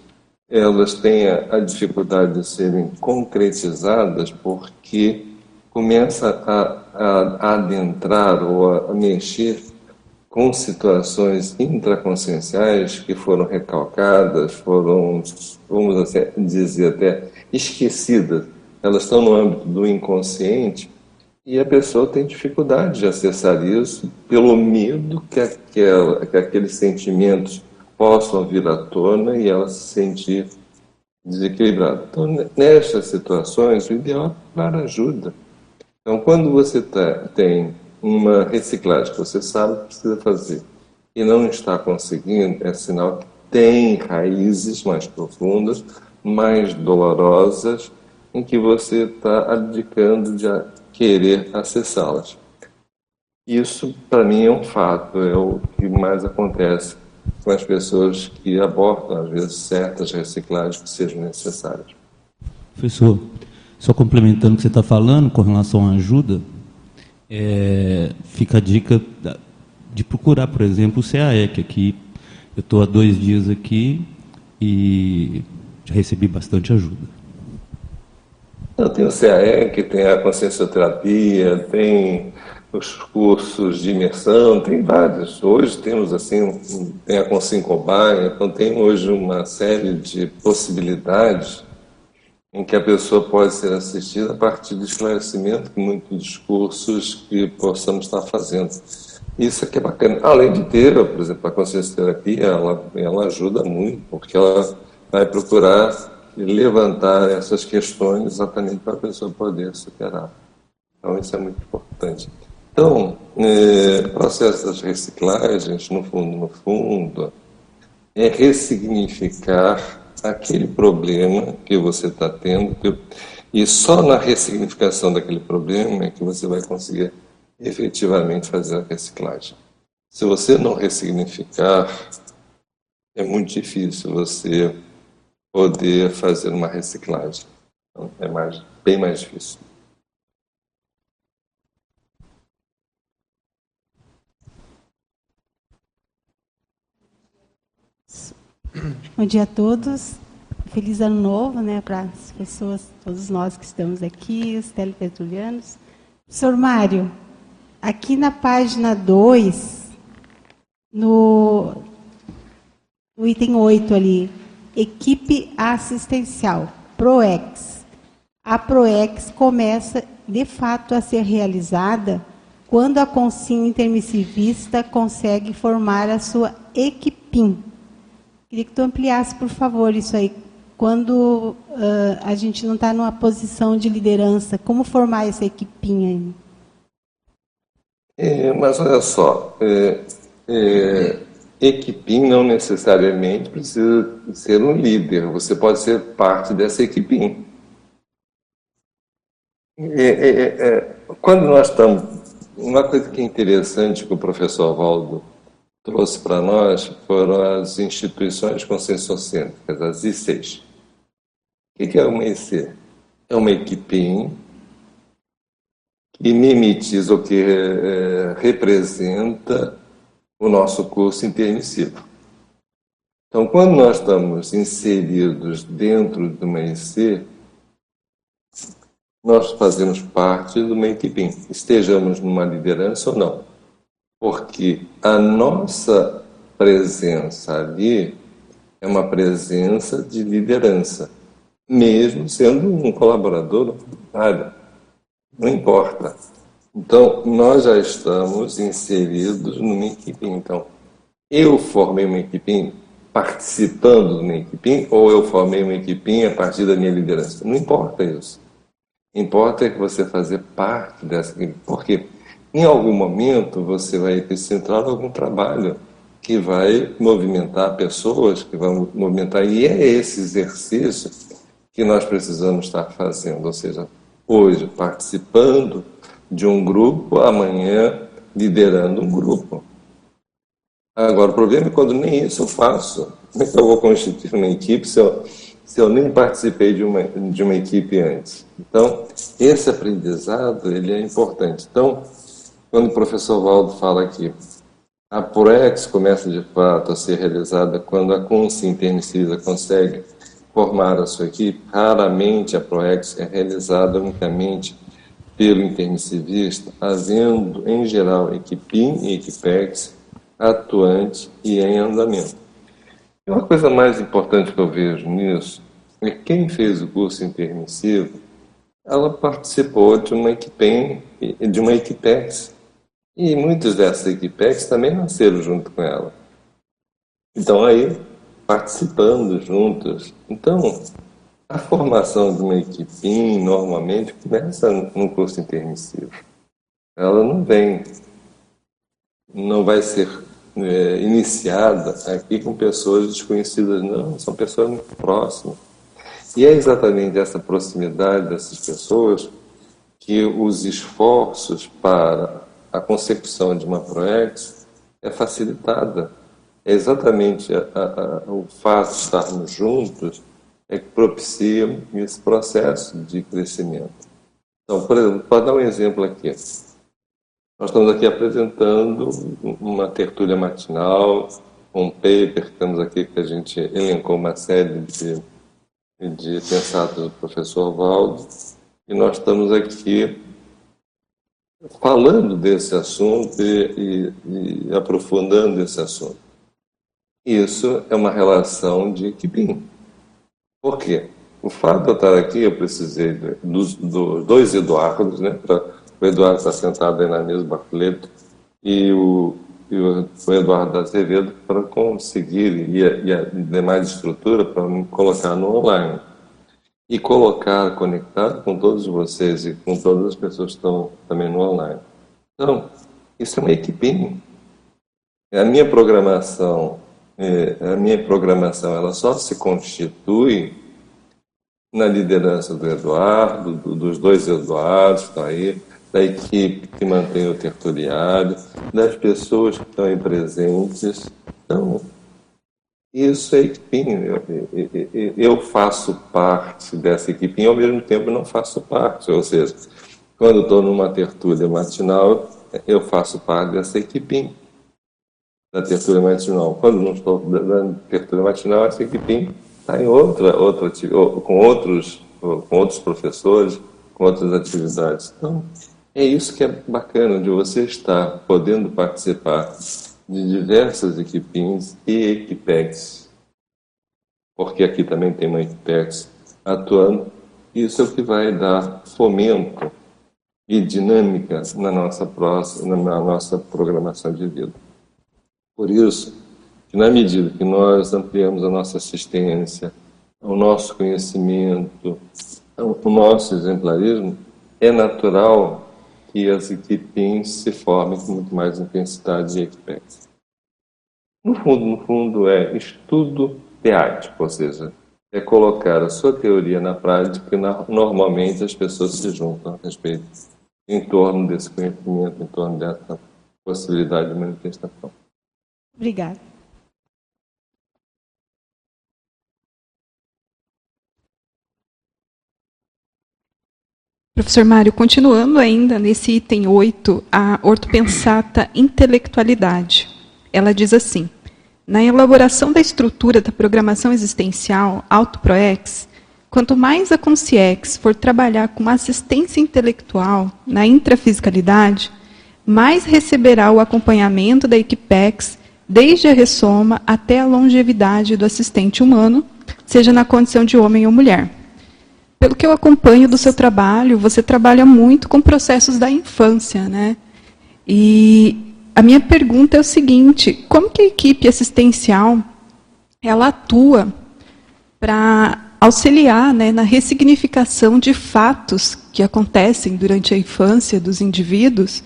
elas têm a, dificuldade de serem concretizadas porque começa a, a, a adentrar ou a, a mexer com situações intraconscienciais que foram recalcadas, foram, vamos assim, dizer até, esquecidas. Elas estão no âmbito do inconsciente e a pessoa tem dificuldade de acessar isso pelo medo que, aquela, que aqueles sentimentos possam vir à tona e ela se sentir desequilibrada. Então, nestas situações, o ideal é procurar ajuda. Então, quando você tá, tem uma reciclagem que você sabe que precisa fazer e não está conseguindo, é sinal que tem raízes mais profundas, mais dolorosas, em que você está abdicando de querer acessá-las. Isso, para mim, é um fato, é o que mais acontece com as pessoas que abordam, às vezes, certas reciclagens que sejam necessárias. Professor, só complementando o que você está falando com relação à ajuda, é, fica a dica de procurar, por exemplo, o CAEC aqui. Eu estou há dois dias aqui e já recebi bastante ajuda. Eu tenho o CAEC, tem a consciencioterapia, tem os cursos de imersão, tem vários. Hoje temos assim, tem a Consincobaia, então tem hoje uma série de possibilidades em que a pessoa pode ser assistida a partir do esclarecimento de muitos discursos que possamos estar fazendo. Isso aqui é bacana. Além de ter, por exemplo, a consciência terapia, ela, ela ajuda muito, porque ela vai procurar levantar essas questões exatamente para a pessoa poder superar. Então, isso é muito importante. Então, é, o processo das reciclagens, no fundo, no fundo, é ressignificar aquele problema que você está tendo, e só na ressignificação daquele problema é que você vai conseguir efetivamente fazer a reciclagem. Se você não ressignificar, é muito difícil você poder fazer uma reciclagem. Então, é mais, bem mais difícil. Bom dia a todos. Feliz ano novo, né, para as pessoas, todos nós que estamos aqui, os telepetulianos. Senhor Mário, aqui na página 2, no, no item 8 ali, equipe assistencial, PROEX. A PROEX começa, de fato, a ser realizada quando a consinha intermissivista consegue formar a sua equipim Queria que tu ampliasse, por favor, isso aí. Quando uh, a gente não está numa posição de liderança, como formar essa equipinha aí? É, mas olha só, é, é, equipim não necessariamente precisa ser um líder, você pode ser parte dessa equipim. É, é, é, é, quando nós estamos. Uma coisa que é interessante que o professor Valdo trouxe para nós foram as instituições conscienciocêntricas, as ICs. O que é uma IC? É uma equipim que mimetiza ou que é, representa o nosso curso intermissivo. Então, quando nós estamos inseridos dentro de uma IC, nós fazemos parte uma equipe, estejamos numa liderança ou não. Porque a nossa presença ali é uma presença de liderança, mesmo sendo um colaborador. Não importa. Então, nós já estamos inseridos numa equipe. Então, eu formei uma equipe participando de uma ou eu formei uma equipe a partir da minha liderança. Não importa isso. Importa é que você fazer parte dessa equipe. Porque em algum momento você vai ter centrado algum trabalho que vai movimentar pessoas, que vão movimentar. E é esse exercício que nós precisamos estar fazendo. Ou seja, hoje participando de um grupo, amanhã liderando um grupo. Agora, o problema é quando nem isso eu faço. Como é que eu vou constituir uma equipe se eu, se eu nem participei de uma, de uma equipe antes? Então, esse aprendizado ele é importante. Então, quando o professor Valdo fala aqui, a ProEx começa de fato a ser realizada quando a consciência intermissida consegue formar a sua equipe, raramente a ProEx é realizada unicamente pelo intermissivista, havendo, em geral, equipim e equipex atuante e em andamento. E uma coisa mais importante que eu vejo nisso é que quem fez o curso intermissivo, ela participou de uma equipem, de uma equipex. E muitos dessas equipex também nasceram junto com ela. Então aí, participando juntos. Então, a formação de uma equipe normalmente começa no curso intermissivo. Ela não vem, não vai ser é, iniciada aqui com pessoas desconhecidas, não, são pessoas muito próximas. E é exatamente essa proximidade dessas pessoas que os esforços para a consecução de uma ProEx é facilitada. É exatamente a, a, a, o fato de estarmos juntos é que propiciam esse processo de crescimento. Então, por exemplo, para dar um exemplo aqui, nós estamos aqui apresentando uma tertúlia matinal, um paper, temos aqui que a gente elencou uma série de, de pensados do professor Valdo, e nós estamos aqui falando desse assunto e, e, e aprofundando esse assunto. Isso é uma relação de equipe. Por quê? O fato de eu estar aqui, eu precisei dos, dos dois Eduardos, né? Pra, o Eduardo está sentado aí na mesa, Bartoleto, e o, e o, Eduardo Azevedo para conseguir, e a, e a demais estrutura para colocar no online. E colocar conectado com todos vocês e com todas as pessoas que estão também no online. Então, isso é uma equipe. A minha programação a minha programação ela só se constitui na liderança do Eduardo, do, dos dois Eduardos estão aí, da equipe que mantém o tertuliário, das pessoas que estão aí presentes. Então, isso é equipinho. Eu, eu, faço parte dessa equipe e ao mesmo tempo não faço parte. Ou seja, quando estou numa tertúlia matinal, eu faço parte dessa equipinha da tertúlia matinal. Quando não estou dando tertúlia matinal, essa equipe está em outra, outra com outros, com outros professores, com outras atividades. Então, é isso que é bacana de você estar podendo participar de diversas equipes e equipex, porque aqui também tem uma equipex atuando. Isso é o que vai dar fomento e dinâmica na nossa próxima, na nossa programação de vida. Por isso, que na medida que nós ampliamos a nossa assistência, o nosso conhecimento, o nosso exemplarismo, é natural que as equipes se formem com muito mais intensidade e equipes. No fundo, no fundo, é estudo teático, ou seja, é colocar a sua teoria na prática e normalmente as pessoas se juntam a respeito em torno desse conhecimento, em torno dessa possibilidade de manifestação. Obrigada. Professor Mário, continuando ainda nesse item 8, a ortopensata intelectualidade. Ela diz assim: na elaboração da estrutura da programação existencial, AutoProex, quanto mais a Consciex for trabalhar com assistência intelectual na intrafisicalidade, mais receberá o acompanhamento da Equipex desde a ressoma até a longevidade do assistente humano, seja na condição de homem ou mulher. Pelo que eu acompanho do seu trabalho, você trabalha muito com processos da infância, né? E a minha pergunta é o seguinte: como que a equipe assistencial ela atua para auxiliar né, na ressignificação de fatos que acontecem durante a infância dos indivíduos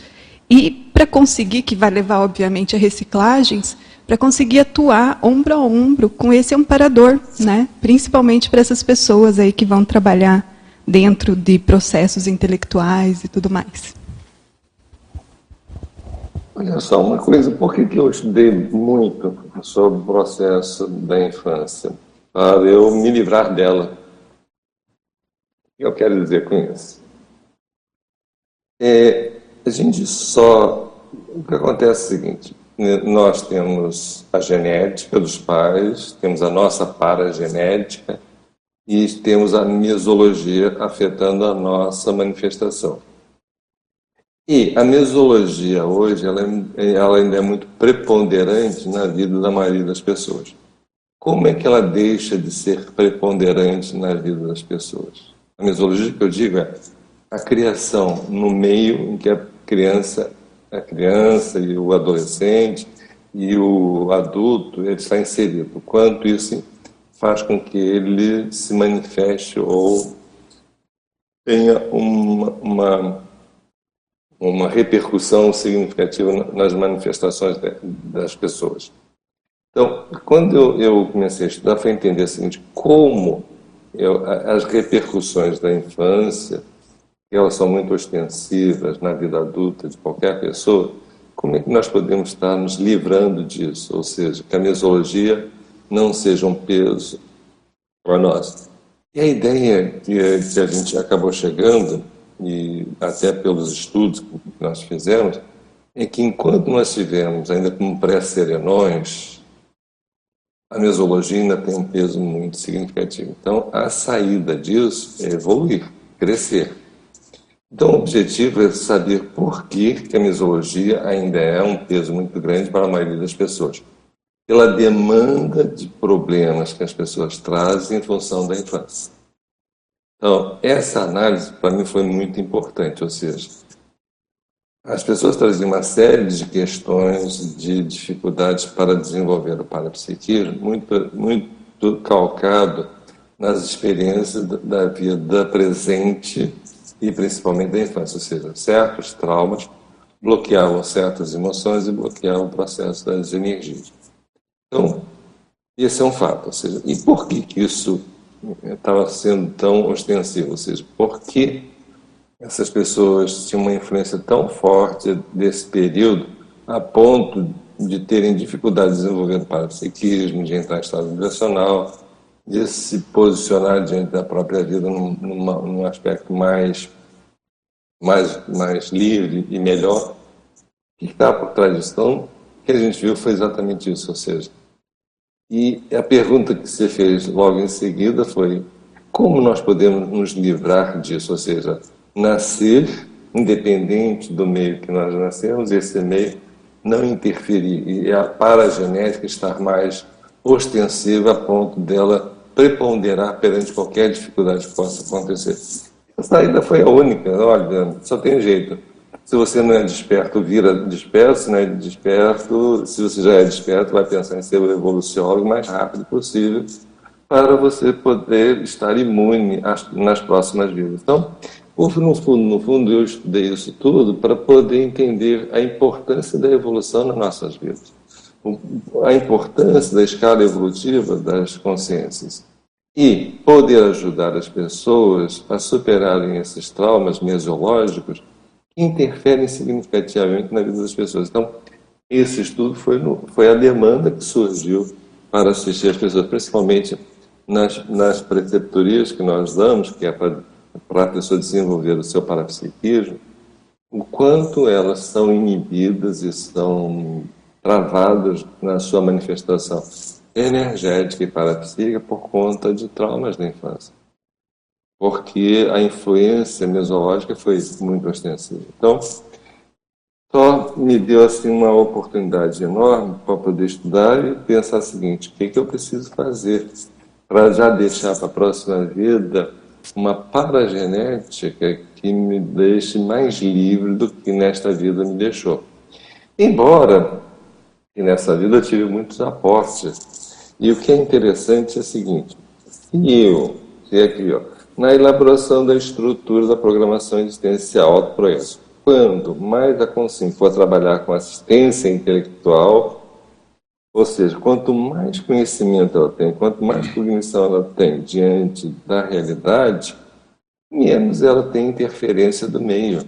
e para conseguir, que vai levar obviamente a reciclagens, para conseguir atuar ombro a ombro com esse amparador, né? principalmente para essas pessoas aí que vão trabalhar dentro de processos intelectuais e tudo mais. Olha só, uma coisa, por que, que eu estudei muito sobre o processo da infância? Para eu me livrar dela. O que eu quero dizer com isso? É, a gente só. O que acontece é o seguinte: nós temos a genética dos pais, temos a nossa paragenética e temos a mesologia afetando a nossa manifestação. E a mesologia hoje, ela, ela ainda é muito preponderante na vida da maioria das pessoas. Como é que ela deixa de ser preponderante na vida das pessoas? A mesologia que eu digo é a criação no meio em que a criança, a criança e o adolescente e o adulto ele está inserido. Quanto isso faz com que ele se manifeste ou tenha uma, uma, uma repercussão significativa nas manifestações das pessoas. Então, quando eu, eu comecei a estudar, foi entender o seguinte: como eu, as repercussões da infância elas são muito ostensivas na vida adulta de qualquer pessoa, como é que nós podemos estar nos livrando disso? Ou seja, que a mesologia não seja um peso para nós. E a ideia que, a gente acabou chegando, e até pelos estudos que nós fizemos, é que enquanto nós estivermos ainda como pré-serenões, a mesologia ainda tem um peso muito significativo. Então, a saída disso é evoluir, crescer. Então, o objetivo é saber por que, a misologia ainda é um peso muito grande para a maioria das pessoas. Pela demanda de problemas que as pessoas trazem em função da infância. Então, essa análise para mim foi muito importante, ou seja, as pessoas traziam uma série de questões, de dificuldades para desenvolver o parapsiquismo, muito, muito calcado nas experiências da vida presente e principalmente da infância, ou seja, certos traumas bloqueavam certas emoções e bloqueavam o processo das energias. Então, esse é um fato, ou seja, e por que, que isso estava sendo tão ostensivo? Ou seja, por que essas pessoas tinham uma influência tão forte desse período a ponto de terem dificuldade de desenvolver o parapsiquismo, de entrar em estado vibracional, de se posicionar diante da própria vida num, num aspecto mais, mais, mais livre e melhor. O que está por trás disso? Então, o que a gente viu foi exatamente isso, ou seja, e a pergunta que você fez logo em seguida foi como nós podemos nos livrar disso, ou seja, nascer independente do meio que nós nascemos, esse meio não interferir e a paragenética estar mais ostensiva a ponto dela preponderar perante qualquer dificuldade que possa acontecer. A saída foi a única, olha, só tem jeito. Se você não é desperto, vira desperto, se não é desperto, se você já é desperto, vai pensar em ser o evoluciólogo o mais rápido possível para você poder estar imune nas próximas vidas. Então, no fundo, no fundo, eu estudei isso tudo para poder entender a importância da evolução nas nossas vidas. A importância da escala evolutiva das consciências e poder ajudar as pessoas a superarem esses traumas mesiológicos que interferem significativamente na vida das pessoas. Então, esse estudo foi, no, foi a demanda que surgiu para assistir as pessoas, principalmente nas, nas preceptorias que nós damos, que é para, para a pessoa desenvolver o seu parapsiquismo, o quanto elas são inibidas e são travadas na sua manifestação energética e parapsíquica por conta de traumas da infância. Porque a influência mesológica foi muito ostensiva. Então, só me deu assim uma oportunidade enorme para poder estudar e pensar o seguinte: o que, que eu preciso fazer para já deixar para a próxima vida uma paragenética que me deixe mais livre do que nesta vida me deixou. Embora e nessa vida eu tive muitos aportes. E o que é interessante é o seguinte: se eu, é aqui, ó, na elaboração da estrutura da programação existencial do projeto, quando mais a consciência for trabalhar com assistência intelectual, ou seja, quanto mais conhecimento ela tem, quanto mais cognição ela tem diante da realidade, menos ela tem interferência do meio.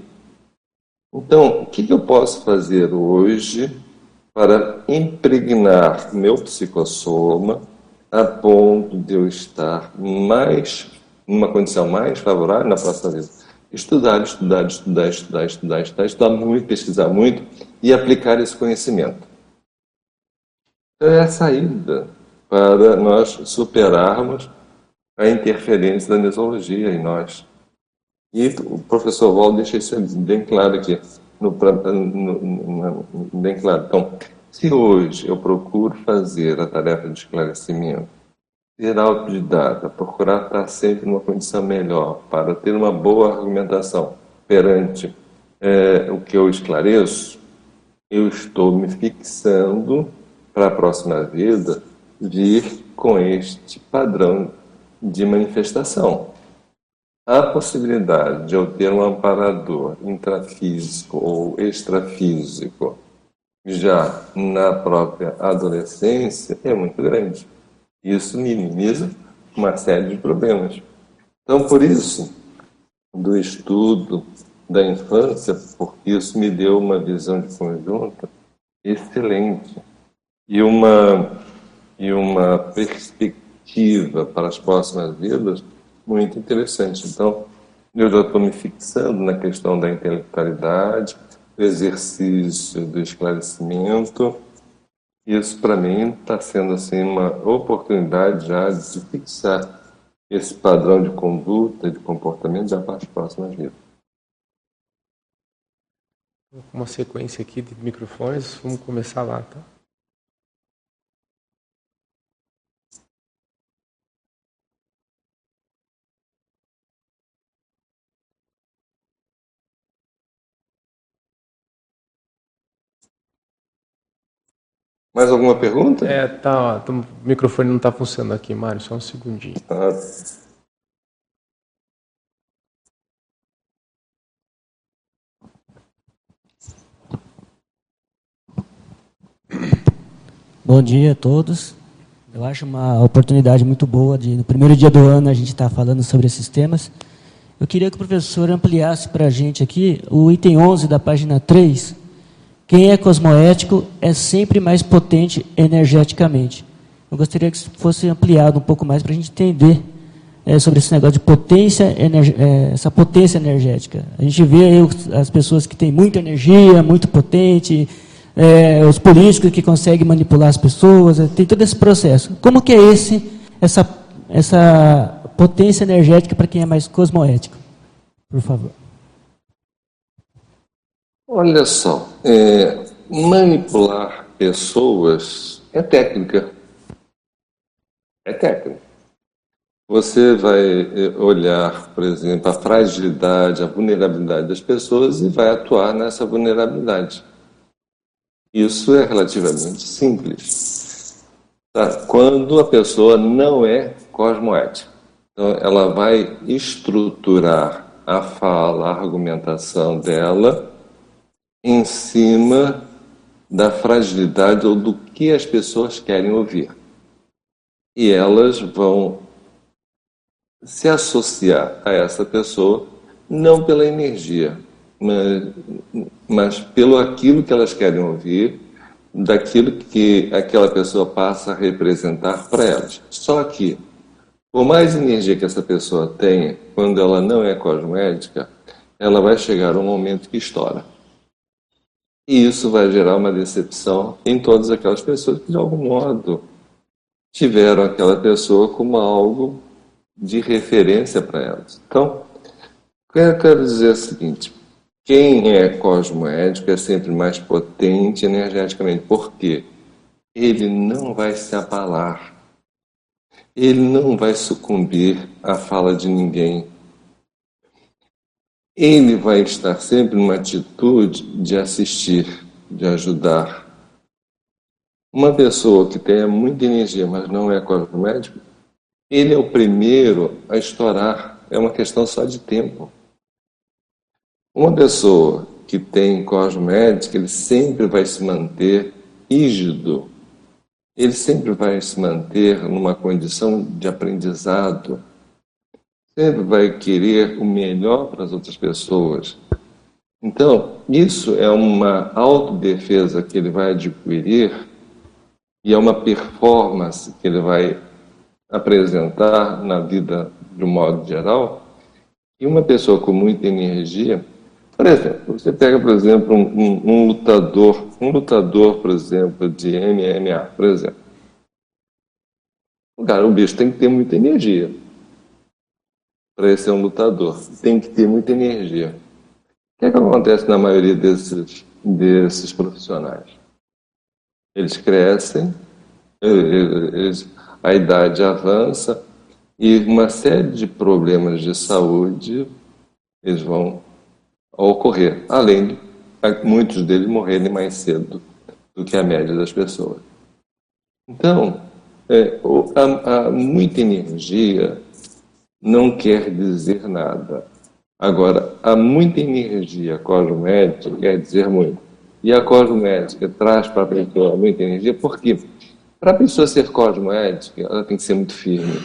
Então, o que eu posso fazer hoje para impregnar meu psicossoma a ponto de eu estar mais, numa condição mais favorável na próxima vida? Estudar, estudar, estudar, estudar, estudar, estudar, estudar muito, pesquisar muito e aplicar esse conhecimento é a saída para nós superarmos a interferência da mesologia em nós. E o professor Val deixa isso bem claro aqui, no, no, no, bem claro. Então, se hoje eu procuro fazer a tarefa de esclarecimento, ser autodidata, procurar estar sempre numa condição melhor, para ter uma boa argumentação perante é, o que eu esclareço, eu estou me fixando para a próxima vida vir com este padrão de manifestação. A possibilidade de eu ter um amparador intrafísico ou extrafísico já na própria adolescência é muito grande. Isso minimiza uma série de problemas. Então, por isso, do estudo da infância, porque isso me deu uma visão de conjunto excelente e uma, e uma perspectiva para as próximas vidas muito interessante. Então, eu já estou me fixando na questão da intelectualidade, do exercício do esclarecimento. Isso, para mim, está sendo assim, uma oportunidade já de fixar esse padrão de conduta, de comportamento já para as próximas vidas. Uma sequência aqui de microfones, vamos começar lá, tá? Mais alguma pergunta? É, tá, ó, o microfone não está funcionando aqui, Mário, só um segundinho. Ah. Bom dia a todos. Eu acho uma oportunidade muito boa de, no primeiro dia do ano, a gente estar tá falando sobre esses temas. Eu queria que o professor ampliasse para a gente aqui o item 11 da página 3, quem é cosmoético é sempre mais potente energeticamente. Eu gostaria que fosse ampliado um pouco mais para a gente entender é, sobre esse negócio de potência, é, essa potência energética. A gente vê aí as pessoas que têm muita energia, muito potente, é, os políticos que conseguem manipular as pessoas, tem todo esse processo. Como que é esse, essa, essa potência energética para quem é mais cosmoético? Por favor. Olha só, é, manipular pessoas é técnica. É técnica. Você vai é, olhar, por exemplo, a fragilidade, a vulnerabilidade das pessoas e vai atuar nessa vulnerabilidade. Isso é relativamente simples. Tá? Quando a pessoa não é cosmoética. Então, ela vai estruturar a fala, a argumentação dela em cima da fragilidade ou do que as pessoas querem ouvir. E elas vão se associar a essa pessoa não pela energia, mas, mas pelo aquilo que elas querem ouvir, daquilo que aquela pessoa passa a representar para elas. Só que, por mais energia que essa pessoa tenha, quando ela não é cosmética, ela vai chegar um momento que estoura. E isso vai gerar uma decepção em todas aquelas pessoas que, de algum modo, tiveram aquela pessoa como algo de referência para elas. Então, eu quero dizer é o seguinte: quem é cosmoético é sempre mais potente energeticamente. Por quê? Ele não vai se abalar. Ele não vai sucumbir à fala de ninguém. Ele vai estar sempre numa atitude de assistir, de ajudar. Uma pessoa que tenha muita energia, mas não é cosmoético, ele é o primeiro a estourar. É uma questão só de tempo. Uma pessoa que tem cosmética, ele sempre vai se manter rígido, ele sempre vai se manter numa condição de aprendizado, sempre vai querer o melhor para as outras pessoas. Então, isso é uma autodefesa que ele vai adquirir e é uma performance que ele vai apresentar na vida de um modo geral. E uma pessoa com muita energia, por exemplo, você pega, por exemplo, um, um, um, lutador, um lutador, por exemplo, de MMA, por exemplo. O cara, o bicho tem que ter muita energia para ser um lutador. Tem que ter muita energia. O que, é que acontece na maioria desses, desses profissionais? Eles crescem, eles, a idade avança e uma série de problemas de saúde eles vão ocorrer, além de muitos deles morrerem mais cedo do que a média das pessoas. Então, é, a, a muita energia não quer dizer nada. Agora, a muita energia cosmética quer dizer muito. E a cosmética traz para a pessoa muita energia, porque para a pessoa ser cosmética, ela tem que ser muito firme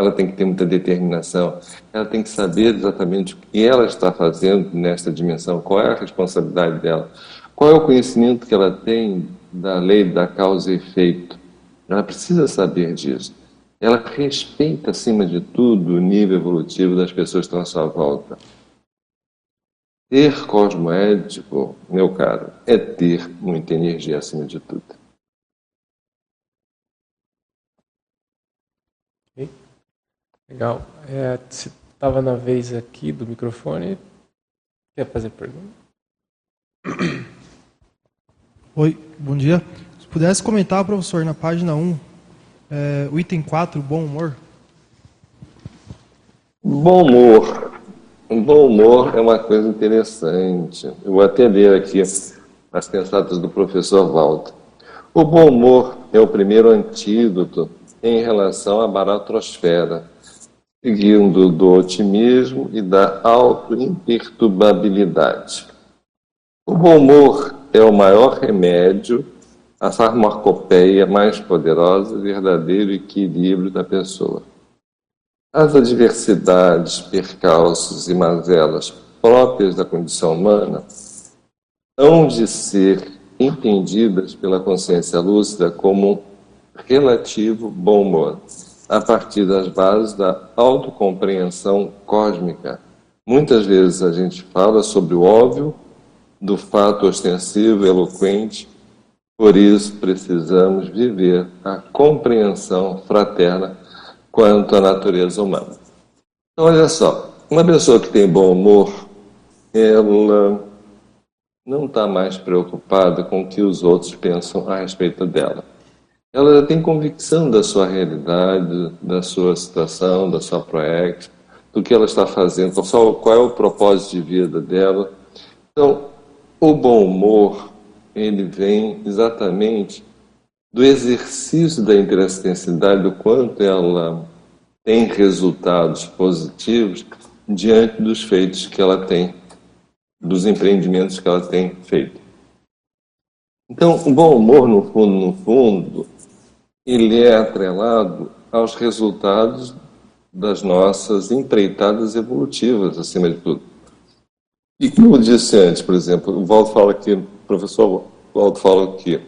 ela tem que ter muita determinação, ela tem que saber exatamente o que ela está fazendo nesta dimensão, qual é a responsabilidade dela, qual é o conhecimento que ela tem da lei da causa e efeito. Ela precisa saber disso. Ela respeita, acima de tudo, o nível evolutivo das pessoas que estão à sua volta. Ter cosmoético, meu caro, é ter muita energia acima de tudo. Legal. É, se estava na vez aqui do microfone, quer fazer pergunta? Oi, bom dia. Se pudesse comentar, professor, na página 1, é, o item 4, bom humor. Bom humor. Bom humor é uma coisa interessante. Eu vou até ler aqui as pensadas do professor Walter. O bom humor é o primeiro antídoto em relação à baratrosfera seguindo do otimismo e da auto-imperturbabilidade. O bom humor é o maior remédio, a farmacopeia mais poderosa verdadeiro equilíbrio da pessoa. As adversidades, percalços e mazelas próprias da condição humana hão de ser entendidas pela consciência lúcida como relativo bom humor a partir das bases da autocompreensão cósmica. Muitas vezes a gente fala sobre o óbvio, do fato ostensivo, eloquente, por isso precisamos viver a compreensão fraterna quanto à natureza humana. Então, olha só, uma pessoa que tem bom humor, ela não está mais preocupada com o que os outros pensam a respeito dela ela tem convicção da sua realidade, da sua situação, da sua proex, do que ela está fazendo, qual é o propósito de vida dela. Então, o bom humor, ele vem exatamente do exercício da interassistencialidade, do quanto ela tem resultados positivos diante dos feitos que ela tem, dos empreendimentos que ela tem feito. Então, o bom humor, no fundo, no fundo, ele é atrelado aos resultados das nossas empreitadas evolutivas, acima de tudo. E como eu disse antes, por exemplo, o Valdo fala o professor Valdo fala que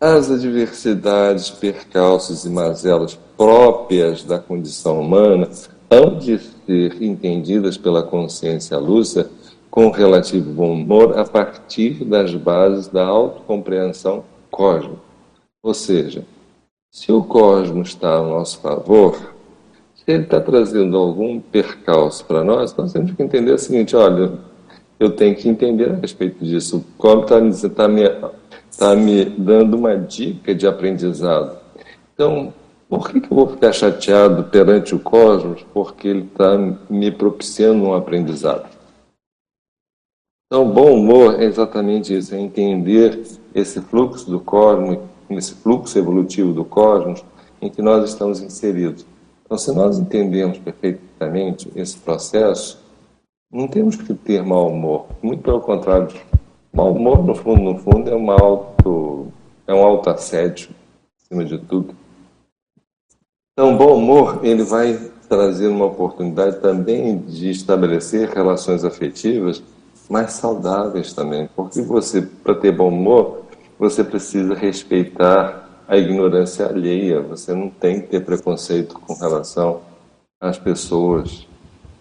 as adversidades, percalços e mazelas próprias da condição humana hão de ser entendidas pela consciência lúcida com relativo bom humor a partir das bases da autocompreensão cósmica. Ou seja, se o cosmos está a nosso favor, se ele está trazendo algum percalço para nós, nós temos que entender o seguinte: olha, eu tenho que entender a respeito disso. O cosmos está tá me, tá me dando uma dica de aprendizado. Então, por que, que eu vou ficar chateado perante o cosmos? Porque ele está me propiciando um aprendizado. Então, bom humor é exatamente isso, é entender esse fluxo do cosmos, esse fluxo evolutivo do cosmos em que nós estamos inseridos. Então, se nós entendemos perfeitamente esse processo, não temos que ter mau humor. Muito pelo contrário. Mau humor, no fundo, no fundo, é, uma auto, é um alto assédio, acima de tudo. Então, bom humor, ele vai trazer uma oportunidade também de estabelecer relações afetivas mais saudáveis também. Porque você, para ter bom humor, você precisa respeitar a ignorância alheia, você não tem que ter preconceito com relação às pessoas.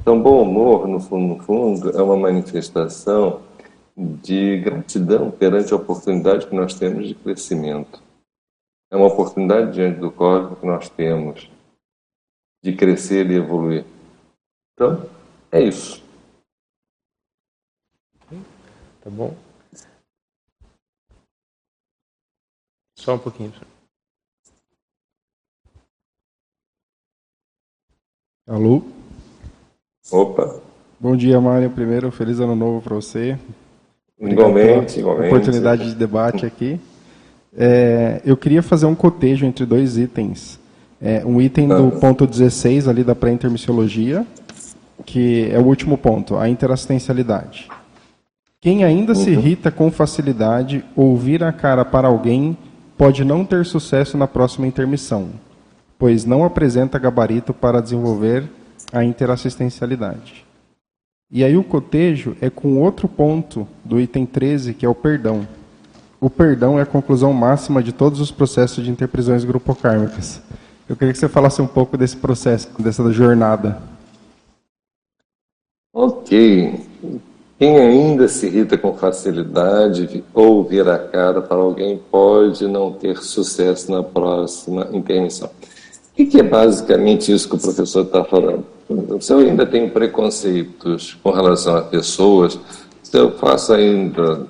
Então, bom humor, no fundo, no fundo, é uma manifestação de gratidão perante a oportunidade que nós temos de crescimento. É uma oportunidade diante do cosmos que nós temos de crescer e evoluir. Então, é isso. Tá bom? Só um pouquinho. Alô? Opa. Bom dia, Mário. Primeiro, feliz ano novo para você. Igualmente, igualmente. Oportunidade de debate aqui. É, eu queria fazer um cotejo entre dois itens. É, um item do ponto 16 ali da pré-intermissiologia, que é o último ponto, a interassistencialidade. Quem ainda uhum. se irrita com facilidade ou vira a cara para alguém pode não ter sucesso na próxima intermissão pois não apresenta gabarito para desenvolver a interassistencialidade. E aí o cotejo é com outro ponto do item 13, que é o perdão. O perdão é a conclusão máxima de todos os processos de interprisões grupocármicas. Eu queria que você falasse um pouco desse processo, dessa jornada. Ok. Quem ainda se irrita com facilidade ou vira a cara para alguém pode não ter sucesso na próxima intermissão. O que é basicamente isso que o professor está falando? Se eu ainda tenho preconceitos com relação a pessoas, se eu faço ainda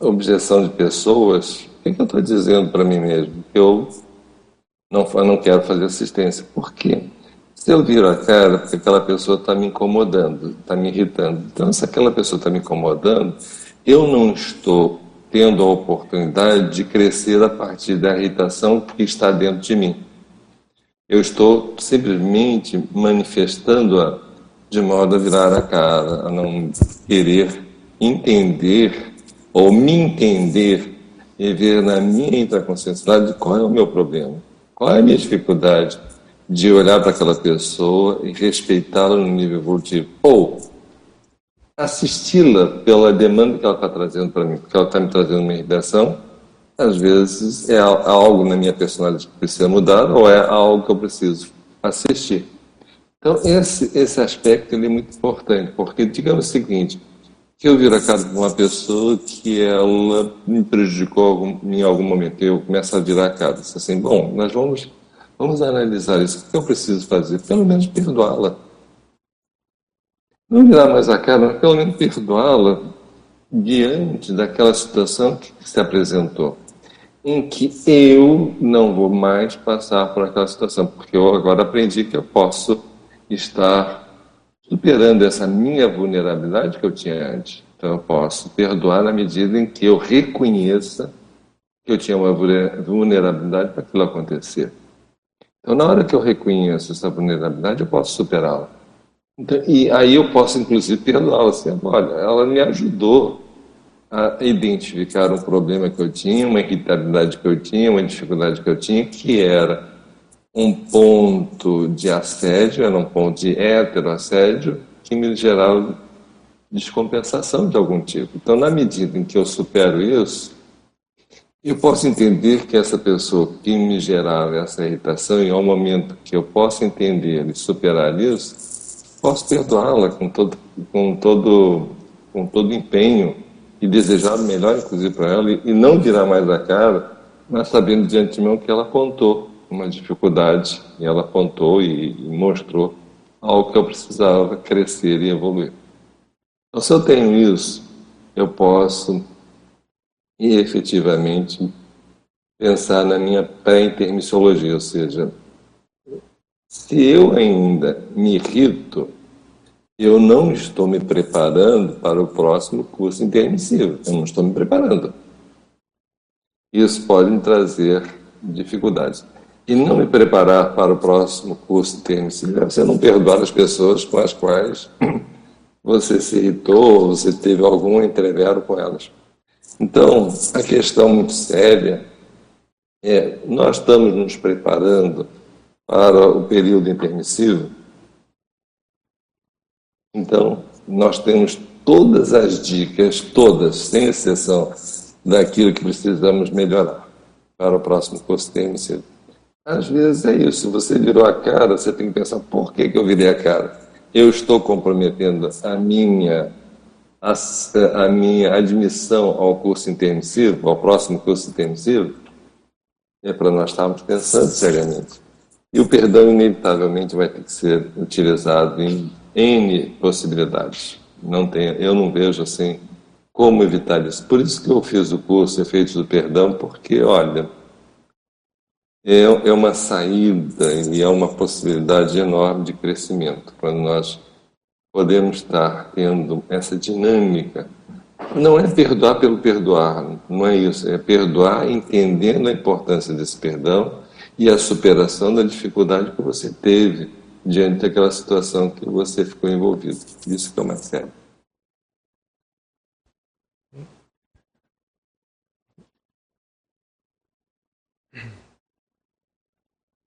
objeção de pessoas, o que eu estou dizendo para mim mesmo? Que eu não, não quero fazer assistência. Por quê? Se eu viro a cara, porque aquela pessoa está me incomodando, está me irritando. Então, se aquela pessoa está me incomodando, eu não estou tendo a oportunidade de crescer a partir da irritação que está dentro de mim. Eu estou simplesmente manifestando-a de modo a virar a cara, a não querer entender ou me entender e ver na minha intraconsciencialidade qual é o meu problema, qual é a minha dificuldade de olhar para aquela pessoa e respeitá-la no nível evolutivo. Ou assisti-la pela demanda que ela está trazendo para mim, porque ela está me trazendo uma irritação às vezes é algo na minha personalidade que precisa mudar ou é algo que eu preciso assistir. Então, esse, esse aspecto ele é muito importante, porque digamos o seguinte, que eu viro a cara de uma pessoa que ela me prejudicou em algum momento, eu começo a virar a cara, assim, bom, nós vamos, vamos analisar isso, o que eu preciso fazer? Pelo menos perdoá-la. Não virar mais a cara, mas pelo menos perdoá-la diante daquela situação que se apresentou em que eu não vou mais passar por aquela situação, porque eu agora aprendi que eu posso estar superando essa minha vulnerabilidade que eu tinha antes. Então eu posso perdoar na medida em que eu reconheça que eu tinha uma vulnerabilidade para aquilo acontecer. Então, na hora que eu reconheço essa vulnerabilidade, eu posso superá-la. Então, e aí eu posso, inclusive, perdoá-la. Assim, olha, ela me ajudou a identificar um problema que eu tinha, uma irritabilidade que eu tinha, uma dificuldade que eu tinha, que era um ponto de assédio, era um ponto de heteroassédio, que me gerava descompensação de algum tipo. Então, na medida em que eu supero isso, eu posso entender que essa pessoa que me gerava essa irritação, e ao momento que eu posso entender e superar isso, posso perdoá-la com todo, com, todo, com todo empenho e desejar o melhor, inclusive, para ela, e, e não virar mais a cara, mas sabendo de antemão que ela apontou uma dificuldade, e ela apontou e, e mostrou algo que eu precisava crescer e evoluir. Então, se eu tenho isso, eu posso e efetivamente pensar na minha pré-intermissiologia, ou seja, se eu ainda me irrito, eu não estou me preparando para o próximo curso intermissivo, eu não estou me preparando. Isso pode me trazer dificuldades. E não me preparar para o próximo curso intermissivo é você não perdoar as pessoas com as quais você se irritou, você teve algum entrevero com elas. Então, a questão muito séria é: nós estamos nos preparando para o período intermissivo? Então, nós temos todas as dicas, todas, sem exceção, daquilo que precisamos melhorar para o próximo curso intermissivo. Às vezes é isso, você virou a cara, você tem que pensar: por que, que eu virei a cara? Eu estou comprometendo a minha a, a minha admissão ao curso intermissivo, ao próximo curso intermissivo, é para nós estarmos pensando seriamente. E o perdão, inevitavelmente, vai ter que ser utilizado em N possibilidades. Não tem, eu não vejo assim como evitar isso. Por isso que eu fiz o curso Efeitos do Perdão, porque, olha, é, é uma saída e é uma possibilidade enorme de crescimento quando nós podemos estar tendo essa dinâmica. Não é perdoar pelo perdoar, não é isso. É perdoar entendendo a importância desse perdão e a superação da dificuldade que você teve diante daquela situação que você ficou envolvido. Isso que é mais sério.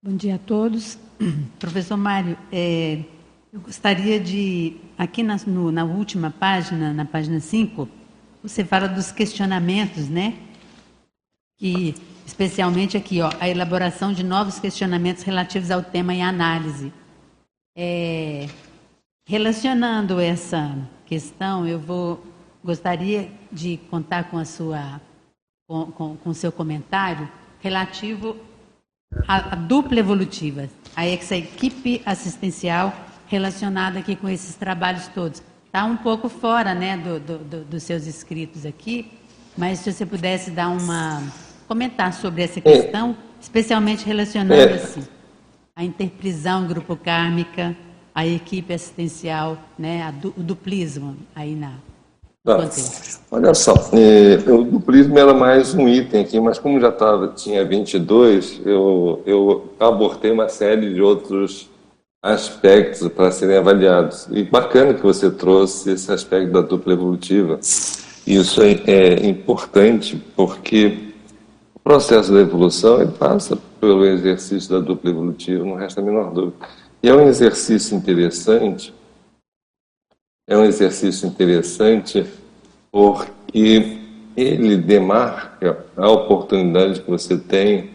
Bom dia a todos. Professor Mário, é, eu gostaria de, aqui na, no, na última página, na página 5, você fala dos questionamentos, né? Que, especialmente aqui, ó, a elaboração de novos questionamentos relativos ao tema em análise. É, relacionando essa questão, eu vou gostaria de contar com a sua com, com, com o seu comentário relativo à, à dupla evolutiva, a essa equipe assistencial relacionada aqui com esses trabalhos todos. Está um pouco fora né, do, do, do, dos seus escritos aqui, mas se você pudesse dar uma. comentar sobre essa questão, especialmente relacionando é. assim, a interprisão grupo kármica, a equipe assistencial, né, a o duplismo aí na. Tá. Olha só, é, o duplismo era mais um item aqui, mas como já tava, tinha 22, eu, eu abortei uma série de outros aspectos para serem avaliados. E bacana que você trouxe esse aspecto da dupla evolutiva. Isso é, é importante porque processo da evolução ele passa pelo exercício da dupla evolutiva, não resta a menor dúvida. E é um exercício interessante, é um exercício interessante porque ele demarca a oportunidade que você tem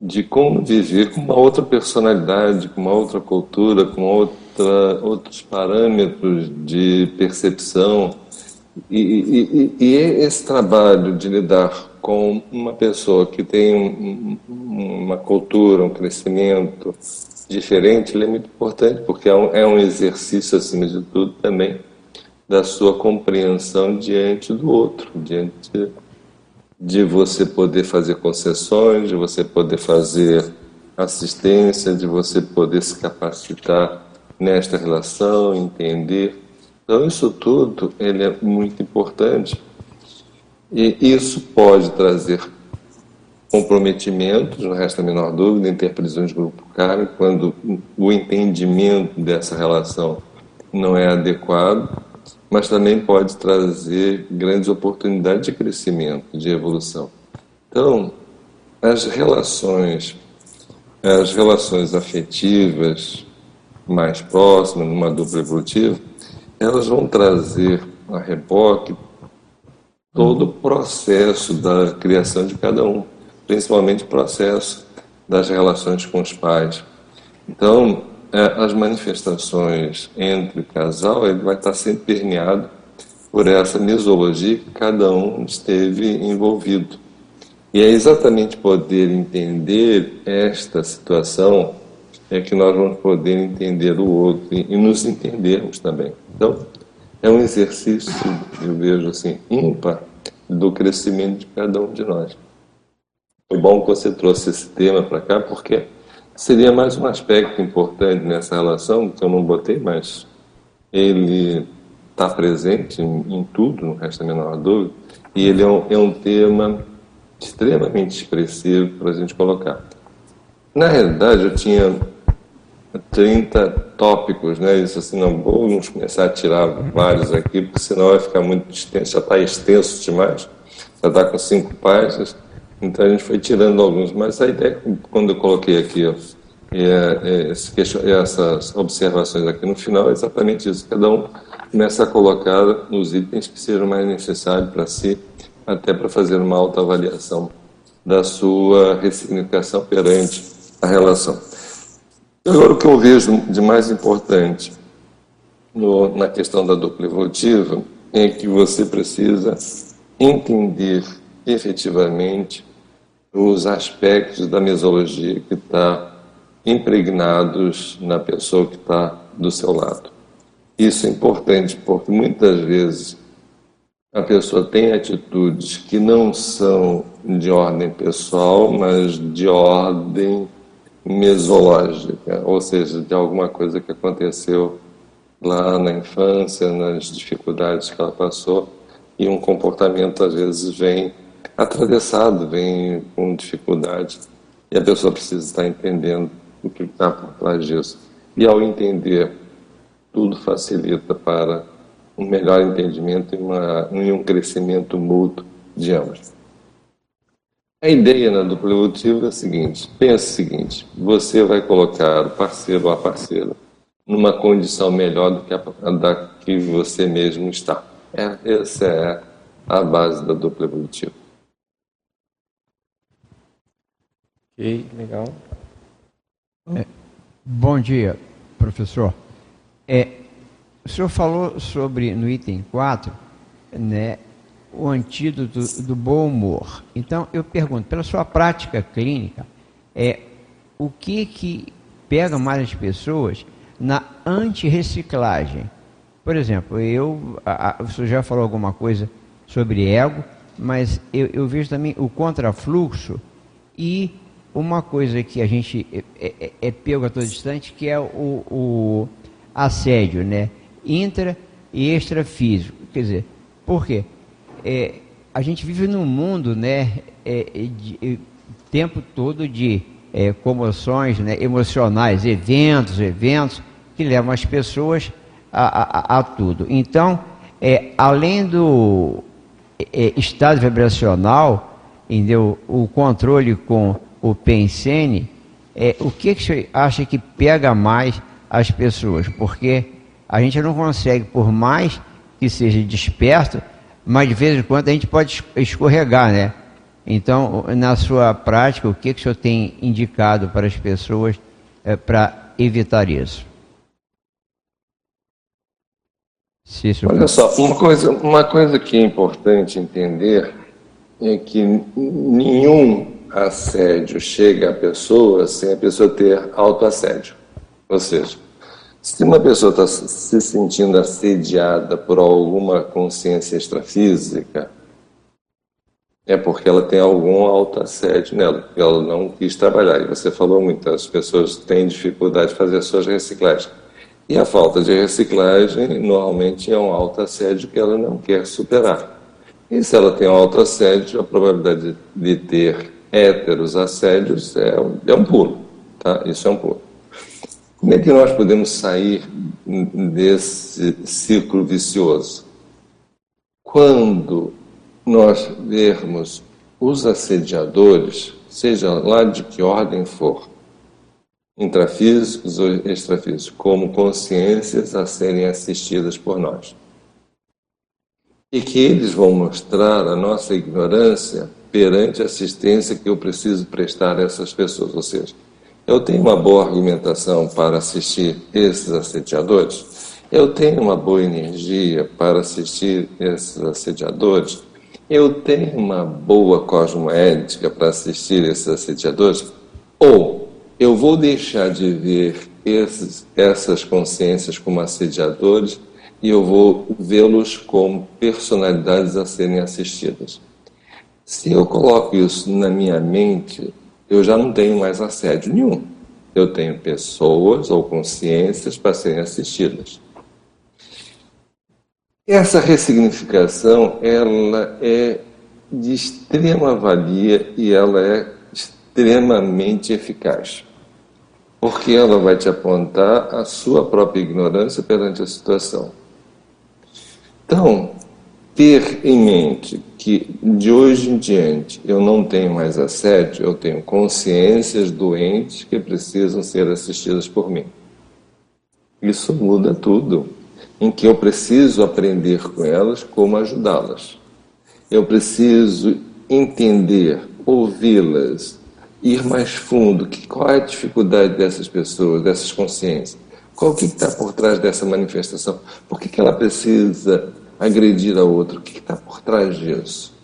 de como viver com uma outra personalidade, com uma outra cultura, com outra, outros parâmetros de percepção. E, e, e, esse trabalho de lidar com uma pessoa que tem um, uma cultura, um crescimento diferente, ele é muito importante, porque é um, é um exercício, acima de tudo, também da sua compreensão diante do outro, diante de você poder fazer concessões, de você poder fazer assistência, de você poder se capacitar nesta relação, entender. Então isso tudo ele é muito importante e isso pode trazer comprometimentos, não resta a menor dúvida, interpretações de grupo kármico, quando o entendimento dessa relação não é adequado, mas também pode trazer grandes oportunidades de crescimento, de evolução. Então, as relações, as relações afetivas mais próximas, numa dupla evolutiva, elas vão trazer a reboque todo o processo da criação de cada um, principalmente o processo das relações com os pais. Então, é, as manifestações entre o casal ele vai estar sempre permeado por essa misologia que cada um esteve envolvido. E é exatamente poder entender esta situação é que nós vamos poder entender o outro e nos entendermos também. Então, é um exercício, eu vejo assim, ímpar do crescimento de cada um de nós. Foi bom que você trouxe esse tema para cá, porque seria mais um aspecto importante nessa relação, que eu não botei, mas ele está presente em, em, tudo, não resta a menor dúvida, e ele é um, é um tema extremamente expressivo para a gente colocar. Na realidade, eu tinha 30 tópicos, né? Isso assim, não vamos começar a tirar vários aqui, porque senão vai ficar muito extenso, já está extenso demais, já está com cinco páginas, então a gente foi tirando alguns, mas a ideia, quando eu coloquei aqui ó, é, é, essas observações aqui no final, é exatamente isso, cada um começa a colocar os itens que sejam mais necessários para si, até para fazer uma autoavaliação da sua ressignificação perante a relação. Agora, o que eu vejo de mais importante no, na questão da dupla evolutiva é que você precisa entender efetivamente os aspectos da mesologia que está impregnados na pessoa que está do seu lado. Isso é importante porque muitas vezes a pessoa tem atitudes que não são de ordem pessoal, mas de ordem mesológica, ou seja, de alguma coisa que aconteceu lá na infância, nas dificuldades que ela passou, e um comportamento às vezes vem atravessado, vem com dificuldade, e a pessoa precisa estar entendendo o que está por trás disso. E ao entender, tudo facilita para um melhor entendimento e, uma, e um crescimento mútuo de ambos. A ideia na dupla evolutiva é a seguinte: pensa o seguinte, você vai colocar o parceiro ou a parceira numa condição melhor do que a da que você mesmo está. É, essa é a base da dupla evolutiva. Ok, legal. É, bom dia, professor. É, o senhor falou sobre, no item 4, né, o antídoto do bom humor. Então, eu pergunto, pela sua prática clínica, é, o que, que pega mais as pessoas na antirreciclagem? Por exemplo, eu, a, a, senhor já falou alguma coisa sobre ego, mas eu, eu vejo também o contrafluxo e uma coisa que a gente é, é, é, é pego a todo instante, que é o, o assédio, né? Intra e extrafísico. Quer dizer, por quê? É, a gente vive num mundo, né, é, é de, é, tempo todo de é, comoções né, emocionais, eventos, eventos que levam as pessoas a, a, a tudo. Então, além do estado vibracional, entendeu, o controle com o pensene, é, o que, que você acha que pega mais as pessoas? Porque a gente não consegue, por mais que seja desperto, mas de vez em quando a gente pode escorregar, né? Então, na sua prática, o que, que o senhor tem indicado para as pessoas é, para evitar isso? Olha só, uma coisa, uma coisa que é importante entender é que nenhum assédio chega à pessoa sem a pessoa ter autoassédio. Ou seja, se uma pessoa está se sentindo assediada por alguma consciência extrafísica, é porque ela tem algum autoassédio nela, que ela não quis trabalhar. E você falou muito, as pessoas têm dificuldade de fazer suas reciclagens. E a falta de reciclagem normalmente é um autoassédio que ela não quer superar. E se ela tem um autoassédio, a probabilidade de ter héteros assédios é, é um pulo. Tá? Isso é um pulo. Como é que nós podemos sair desse ciclo vicioso? Quando nós vermos os assediadores, seja lá de que ordem for, intrafísicos ou extrafísicos, como consciências a serem assistidas por nós. E que eles vão mostrar a nossa ignorância perante a assistência que eu preciso prestar a essas pessoas. Ou seja, eu tenho uma boa argumentação para assistir esses assediadores, eu tenho uma boa energia para assistir esses assediadores, eu tenho uma boa cosmoética para assistir esses assediadores, ou eu vou deixar de ver esses, essas consciências como assediadores e eu vou vê-los como personalidades a serem assistidas. Se eu coloco isso na minha mente, eu já não tenho mais assédio nenhum. Eu tenho pessoas ou consciências para serem assistidas. Essa ressignificação, ela é de extrema valia e ela é extremamente eficaz. Porque ela vai te apontar a sua própria ignorância perante a situação. Então, ter em mente que de hoje em diante eu não tenho mais assédio, eu tenho consciências doentes que precisam ser assistidas por mim. Isso muda tudo, em que eu preciso aprender com elas como ajudá-las. Eu preciso entender, ouvi-las, ir mais fundo, que qual é a dificuldade dessas pessoas, dessas consciências? Qual que está por trás dessa manifestação? Por que, que ela precisa agredir a outro? O que está por trás disso?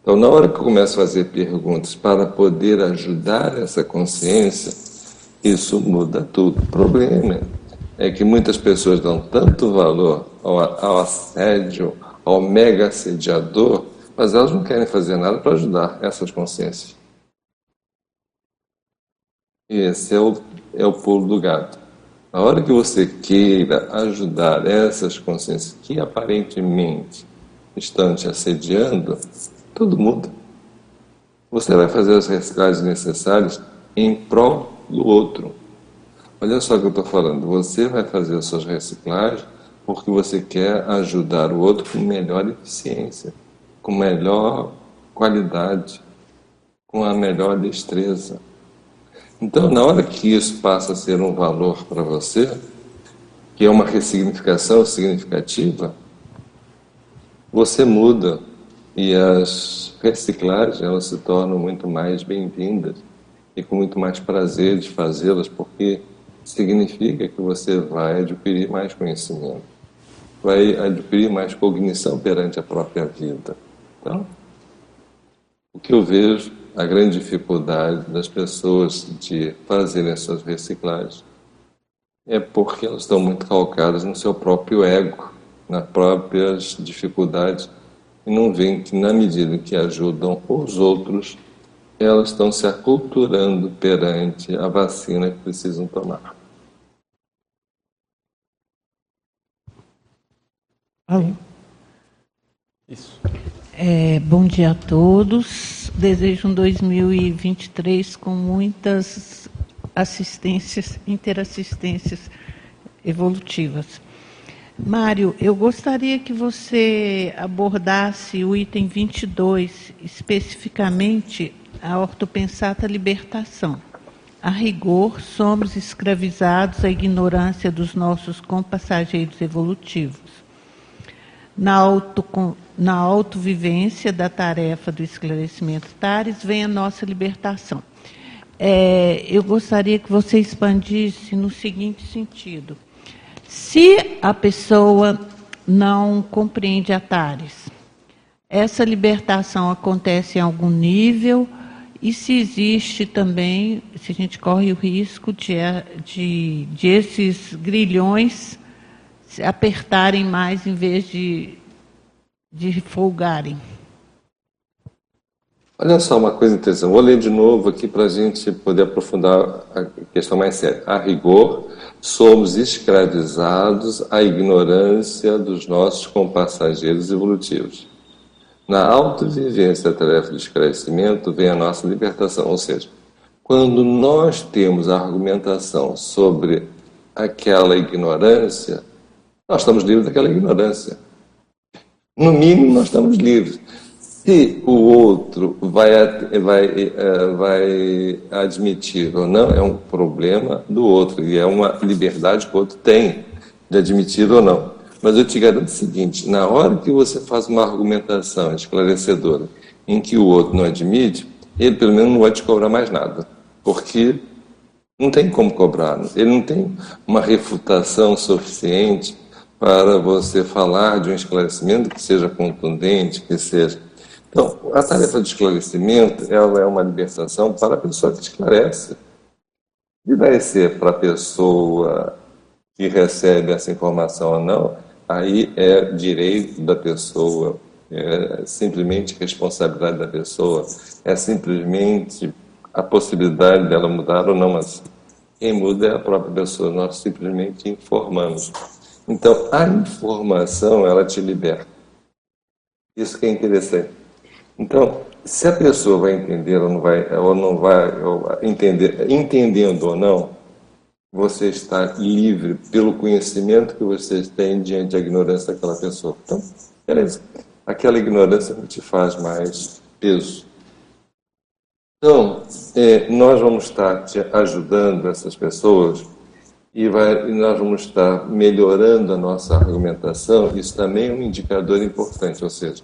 Então, na hora que eu começo a fazer perguntas para poder ajudar essa consciência, isso muda tudo. O problema é que muitas pessoas dão tanto valor ao, ao assédio, ao mega assediador, mas elas não querem fazer nada para ajudar essas consciências. Esse é o, é o pulo do gato. A hora que você queira ajudar essas consciências que aparentemente estão te assediando, tudo muda. Você vai fazer as reciclagens necessárias em prol do outro. Olha só o que eu estou falando. Você vai fazer as suas reciclagens porque você quer ajudar o outro com melhor eficiência, com melhor qualidade, com a melhor destreza. Então, na hora que isso passa a ser um valor para você, que é uma ressignificação significativa, você muda e as reciclagens elas se tornam muito mais bem-vindas e com muito mais prazer de fazê-las, porque significa que você vai adquirir mais conhecimento, vai adquirir mais cognição perante a própria vida. Então, o que eu vejo a grande dificuldade das pessoas de fazerem as suas reciclagens é porque elas estão muito calcadas no seu próprio ego, nas próprias dificuldades, e não veem que, na medida que ajudam os outros, elas estão se aculturando perante a vacina que precisam tomar. Alô? Isso. É, bom dia a todos. Desejo um 2023 com muitas assistências, interassistências evolutivas. Mário, eu gostaria que você abordasse o item 22, especificamente a ortopensata libertação. A rigor, somos escravizados à ignorância dos nossos compassageiros evolutivos. Na auto na autovivência da tarefa do esclarecimento TARES vem a nossa libertação. É, eu gostaria que você expandisse no seguinte sentido. Se a pessoa não compreende a TARES, essa libertação acontece em algum nível e se existe também, se a gente corre o risco de, de, de esses grilhões apertarem mais em vez de de folgarem. Olha só uma coisa interessante. Vou ler de novo aqui para a gente poder aprofundar a questão mais séria. A rigor, somos escravizados à ignorância dos nossos compassageiros evolutivos. Na autovivência da tarefa do esclarecimento vem a nossa libertação, ou seja, quando nós temos a argumentação sobre aquela ignorância, nós estamos livres daquela ignorância. No mínimo, nós estamos livres. Se o outro vai, vai, eh, vai admitir ou não, é um problema do outro, e é uma liberdade que o outro tem de admitir ou não. Mas eu te garanto o seguinte: na hora que você faz uma argumentação esclarecedora em que o outro não admite, ele pelo menos não vai te cobrar mais nada, porque não tem como cobrar, ele não tem uma refutação suficiente para você falar de um esclarecimento que seja contundente, que seja então, a tarefa de esclarecimento ela é uma libertação para a pessoa que esclarece. E vai ser para a pessoa que recebe essa informação ou não, aí é direito da pessoa, é simplesmente responsabilidade da pessoa, é simplesmente a possibilidade dela mudar ou não, mas quem muda é a própria pessoa, nós simplesmente informamos. Então, a informação, ela te liberta. Isso que é interessante. Então, se a pessoa vai entender ou não vai, ou não vai ou entender, entendendo ou não, você está livre pelo conhecimento que você tem diante da ignorância daquela pessoa. Então, beleza. Aquela ignorância não te faz mais peso. Então, é, nós vamos estar te ajudando essas pessoas e, vai, e nós vamos estar melhorando a nossa argumentação. Isso também é um indicador importante, ou seja,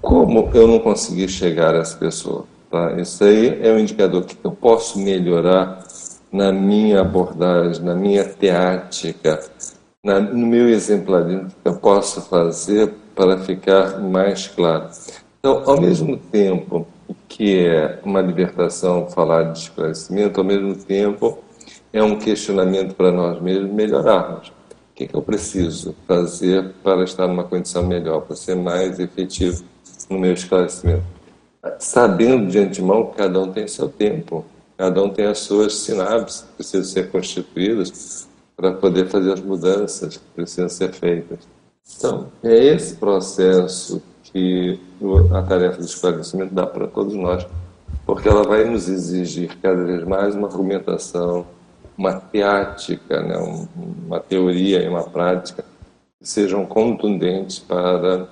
como eu não consegui chegar a essa pessoa? Tá? Isso aí é um indicador que eu posso melhorar na minha abordagem, na minha teática, na, no meu exemplarismo que eu posso fazer para ficar mais claro. Então, ao mesmo tempo que é uma libertação falar de esclarecimento, ao mesmo tempo é um questionamento para nós mesmos melhorarmos. O que, que eu preciso fazer para estar numa condição melhor, para ser mais efetivo no meu esclarecimento. Sabendo de antemão que cada um tem seu tempo, cada um tem as suas sinapses que precisam ser constituídas para poder fazer as mudanças que precisam ser feitas. Então, é esse processo que a tarefa de esclarecimento dá para todos nós, porque ela vai nos exigir cada vez mais uma argumentação, uma teática, né, uma teoria e uma prática que sejam contundentes para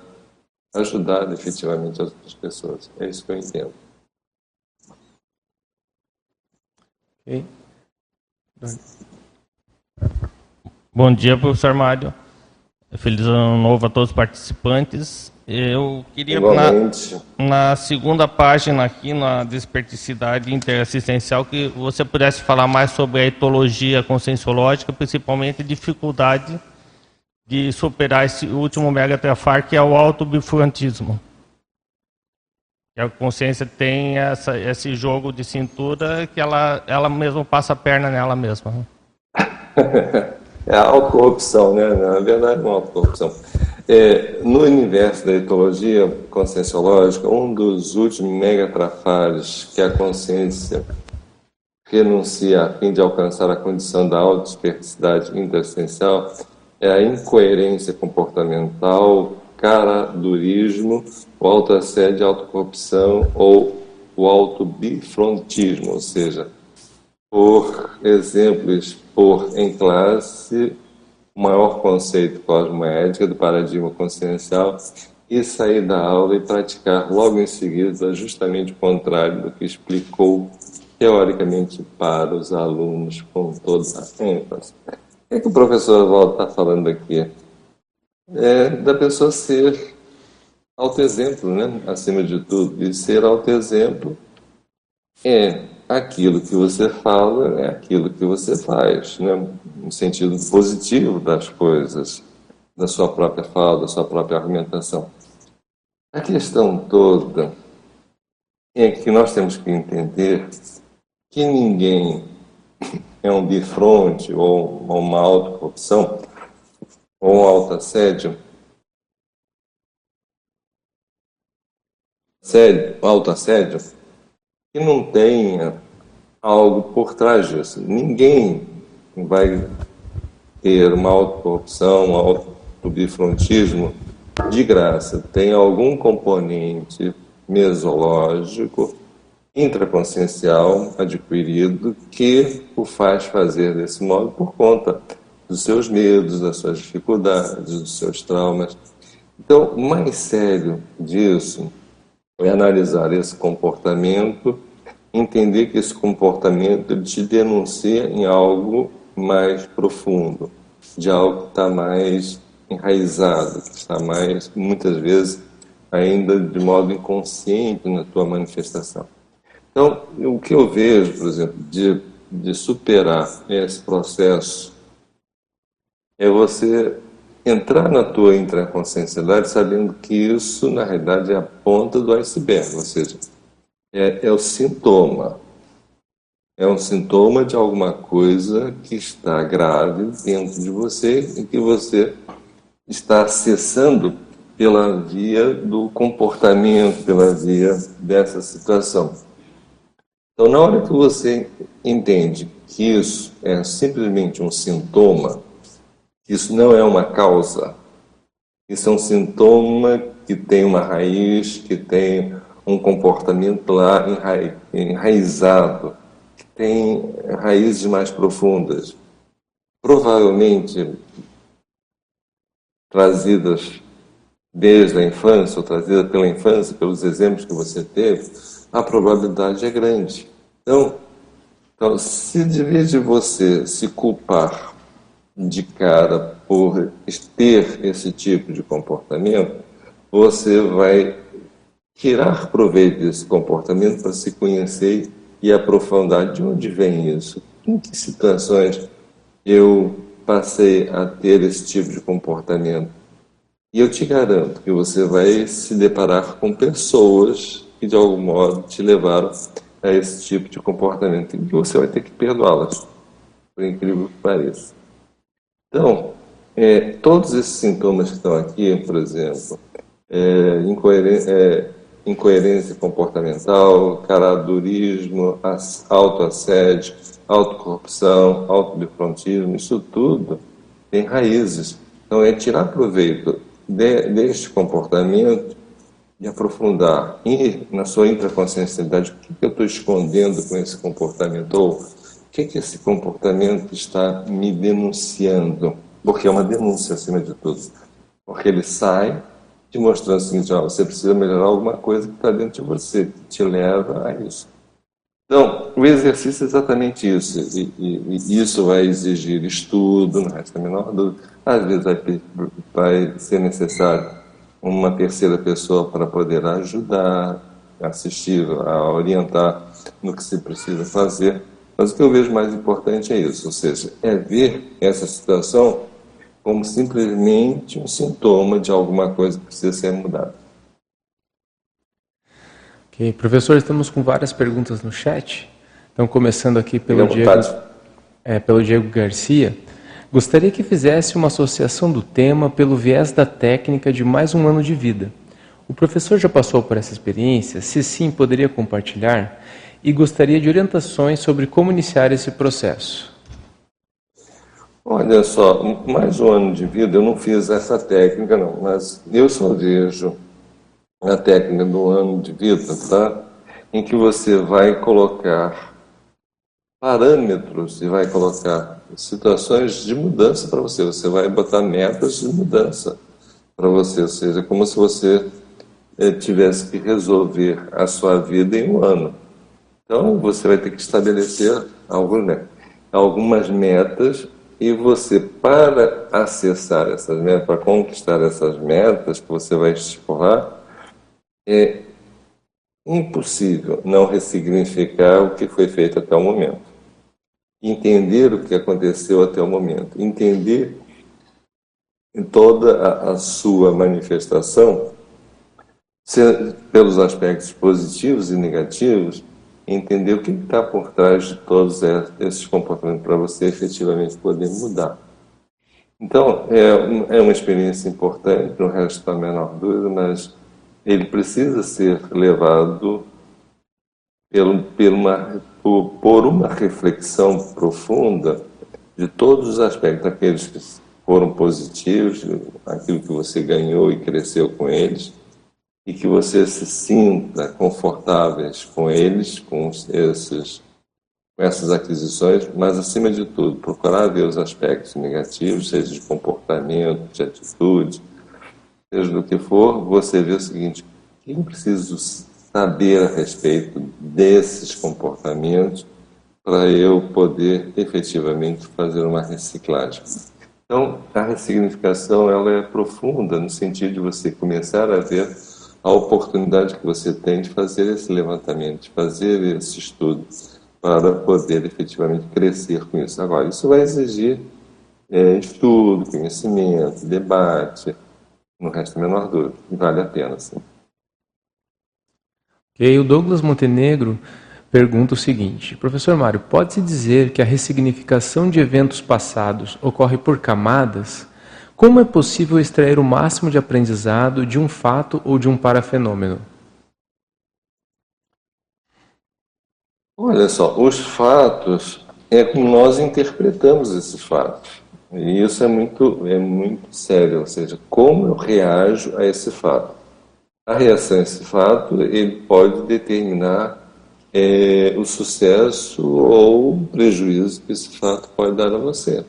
ajudar efetivamente as outras pessoas. É isso que eu entendo. Bom dia, professor Mário. Feliz ano novo a todos os participantes. Eu queria, na, na, segunda página aqui, na desperticidade interassistencial, que você pudesse falar mais sobre a etologia conscienciológica, principalmente dificuldade de superar esse último megatrafar, que é o autobifrontismo. Que a consciência tem essa, esse jogo de cintura que ela, ela mesma passa a perna nela mesma. é a autocorrupção, né? Na verdade, não é autocorrupção. É, no universo da etologia conscienciológica, um dos últimos megatrafares que a consciência renuncia a fim de alcançar a condição da autodispersidade interessencial é a incoerência comportamental, caradurismo, o autoassédio, autocorrupção ou o autobifrontismo, ou seja, por exemplo, expor em classe o maior conceito cosmoética do paradigma consciencial e sair da aula e praticar logo em seguida justamente o contrário do que explicou teoricamente para os alunos com toda a ênfase. O que, é que o professor Valdo está falando aqui? É da pessoa ser autoexemplo, né? acima de tudo. E ser autoexemplo é aquilo que você fala, é aquilo que você faz, né? no sentido positivo das coisas, da sua própria fala, da sua própria argumentação. A questão toda é que nós temos que entender que ninguém é um bifronte ou uma autocorrupção ou um autoassédio, assédio, autoassédio, que não tenha algo por trás disso. Ninguém vai ter uma autocorrupção, um autobifrontismo de graça. Tem algum componente mesológico intraconsciencial adquirido que o faz fazer desse modo por conta dos seus medos, das suas dificuldades, dos seus traumas. Então, o mais sério disso é analisar esse comportamento, entender que esse comportamento te denuncia em algo mais profundo, de algo que está mais enraizado, que está mais, muitas vezes, ainda de modo inconsciente na tua manifestação. Então, o que eu vejo, por exemplo, de, de superar esse processo é você entrar na tua intraconsciencialidade sabendo que isso, na realidade, é a ponta do iceberg, ou seja, é, é o sintoma. É um sintoma de alguma coisa que está grave dentro de você e que você está acessando pela via do comportamento, pela via dessa situação. Então, na hora que você entende que isso é simplesmente um sintoma, isso não é uma causa, isso é um sintoma que tem uma raiz, que tem um comportamento lá enraizado, que tem raízes mais profundas. Provavelmente trazidas desde a infância, ou trazidas pela infância, pelos exemplos que você teve, a probabilidade é grande. Então, então se de vez de você se culpar de cara por ter esse tipo de comportamento, você vai tirar proveito desse comportamento para se conhecer e aprofundar de onde vem isso, em que situações eu passei a ter esse tipo de comportamento. E eu te garanto que você vai se deparar com pessoas que de algum modo te levaram a esse tipo de comportamento e que você vai ter que perdoá-las, por incrível que pareça. Então, é, todos esses sintomas que estão aqui, por exemplo, é, incoerência, é, incoerência comportamental, caradurismo, autoassédio, autocorrupção, autobifrontismo, isso tudo tem raízes. Então, é tirar proveito de, deste comportamento e aprofundar e, na sua intraconsciencialidade o que, eu estou escondendo com esse comportamento ou que, que esse comportamento está me denunciando, porque é uma denúncia acima de tudo, porque ele sai te mostrando o seguinte, ó, você precisa melhorar alguma coisa que está dentro de você, que te leva a isso. Então, o exercício é exatamente isso, e, e, e isso vai exigir estudo, não resta a menor dúvida. Às vezes vai, vai ser necessário uma terceira pessoa para poder ajudar, assistir, a orientar no que se precisa fazer. Mas o que eu vejo mais importante é isso, ou seja, é ver essa situação como simplesmente um sintoma de alguma coisa que precisa ser mudada. Ok, professor, estamos com várias perguntas no chat. Então, começando aqui pelo Diego, é, pelo Diego Garcia. Gostaria que fizesse uma associação do tema pelo viés da técnica de mais um ano de vida. O professor já passou por essa experiência? Se sim, poderia compartilhar? E gostaria de orientações sobre como iniciar esse processo. Olha só, mais um ano de vida, eu não fiz essa técnica, não, mas eu só vejo a técnica do ano de vida, tá? Em que você vai colocar parâmetros e vai colocar situações de mudança para você. Você vai botar metas de mudança para você, ou seja, como se você eh, tivesse que resolver a sua vida em um ano. Então, você vai ter que estabelecer algumas, algumas metas e você, para acessar essas metas, para conquistar essas metas que você vai estipular, é impossível não ressignificar o que foi feito até o momento. Entender o que aconteceu até o momento. Entender em toda a, a sua manifestação, pelos aspectos positivos e negativos, entender o que está por trás de todos esses comportamentos para você efetivamente poder mudar. Então, é, é uma experiência importante, não resta a menor dúvida, mas ele precisa ser levado pelo, uma, por uma reflexão profunda de todos os aspectos, aqueles que foram positivos, aquilo que você ganhou e cresceu com eles, e que você se sinta confortáveis com eles, com esses com essas aquisições, mas acima de tudo, procurar ver os aspectos negativos, seja de comportamento, de atitude, seja do que for, você vê o seguinte: eu preciso saber a respeito desses comportamentos para eu poder efetivamente fazer uma reciclagem. Então, a ressignificação ela é profunda no sentido de você começar a ver a oportunidade que você tem de fazer esse levantamento, de fazer esse estudo, para poder efetivamente crescer com isso. Agora, isso vai exigir é, estudo, conhecimento, debate, não resta a menor dúvida, vale a pena, sim. Ok, o Douglas Montenegro pergunta o seguinte: Professor Mário, pode-se dizer que a ressignificação de eventos passados ocorre por camadas? Como é possível extrair o máximo de aprendizado de um fato ou de um parafenômeno? Olha só, os fatos é como nós interpretamos esses fatos. E isso é muito, é muito sério, ou seja, como eu reajo a esse fato. A reação a esse fato, ele pode determinar é, o sucesso ou o prejuízo que esse fato pode dar a você.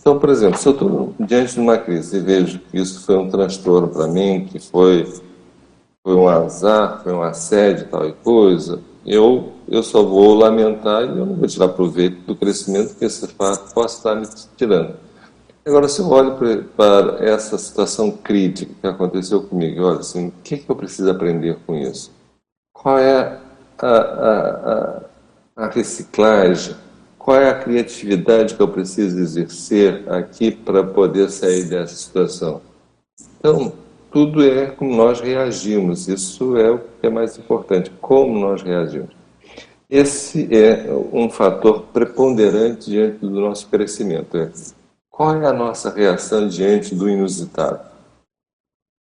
Então, por exemplo, se eu estou diante de uma crise e vejo que isso foi um transtorno para mim, que foi, foi um azar, foi um assédio, tal e coisa, eu, eu só vou lamentar e eu não vou tirar proveito do crescimento que esse fato possa estar me tirando. Agora, se eu olho para essa situação crítica que aconteceu comigo, olha assim, o que, é que eu preciso aprender com isso? Qual é a, a, a, a reciclagem? Qual é a criatividade que eu preciso exercer aqui para poder sair dessa situação? Então, tudo é como nós reagimos. Isso é o que é mais importante, como nós reagimos. Esse é um fator preponderante diante do nosso crescimento. É qual é a nossa reação diante do inusitado?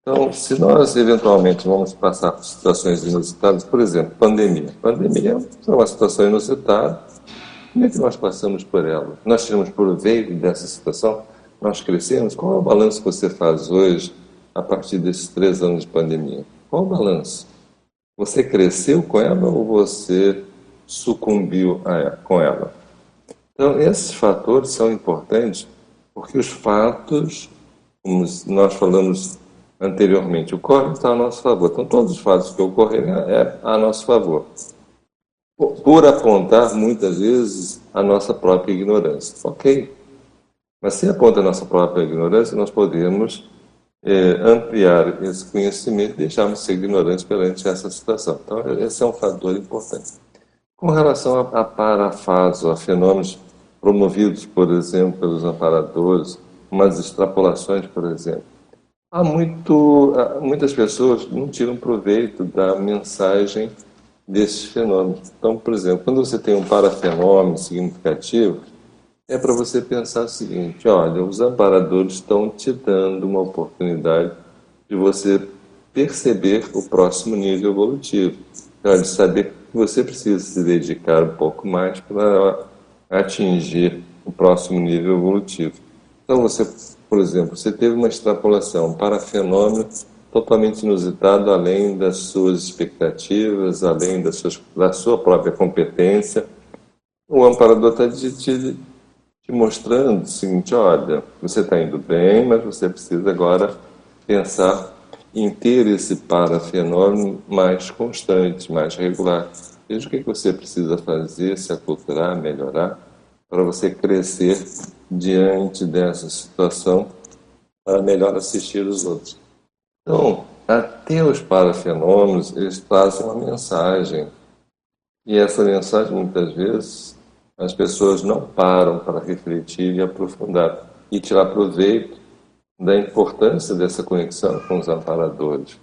Então, se nós eventualmente vamos passar por situações inusitadas, por exemplo, pandemia. Pandemia é uma situação inusitada. Como é que nós passamos por ela? Nós tiramos proveito dessa situação? Nós crescemos? Qual é o balanço que você faz hoje a partir desses três anos de pandemia? Qual o balanço? Você cresceu com ela ou você sucumbiu ela, com ela? Então, esses fatores são importantes porque os fatos, como nós falamos anteriormente, ocorrem está a nosso favor. Então, todos os fatos que ocorrem é a nosso favor. Por apontar, muitas vezes, a nossa própria ignorância. Ok. Mas se aponta a nossa própria ignorância, nós podemos é, ampliar esse conhecimento e deixarmos ser ignorantes perante essa situação. Então, esse é um fator importante. Com relação a, a parafaso, a fenômenos promovidos, por exemplo, pelos amparadores, umas extrapolações, por exemplo, há muito, muitas pessoas não tiram proveito da mensagem desses fenômenos. Então, por exemplo, quando você tem um parafenômeno significativo, é para você pensar o seguinte: olha, os amparadores estão te dando uma oportunidade de você perceber o próximo nível evolutivo, então, de saber que você precisa se dedicar um pouco mais para atingir o próximo nível evolutivo. Então, você, por exemplo, você teve uma extrapolação para fenômeno totalmente inusitado, além das suas expectativas, além das suas, da sua própria competência. O amparador está te, te mostrando o seguinte: olha, você está indo bem, mas você precisa agora pensar em ter esse parafenômeno mais constante, mais regular. Veja o que você precisa fazer, se aculturar, melhorar, para você crescer diante dessa situação, para melhor assistir os outros. Então, até os parafenômenos, eles trazem uma mensagem. E essa mensagem, muitas vezes, as pessoas não param para refletir e aprofundar e tirar proveito da importância dessa conexão com os amparadores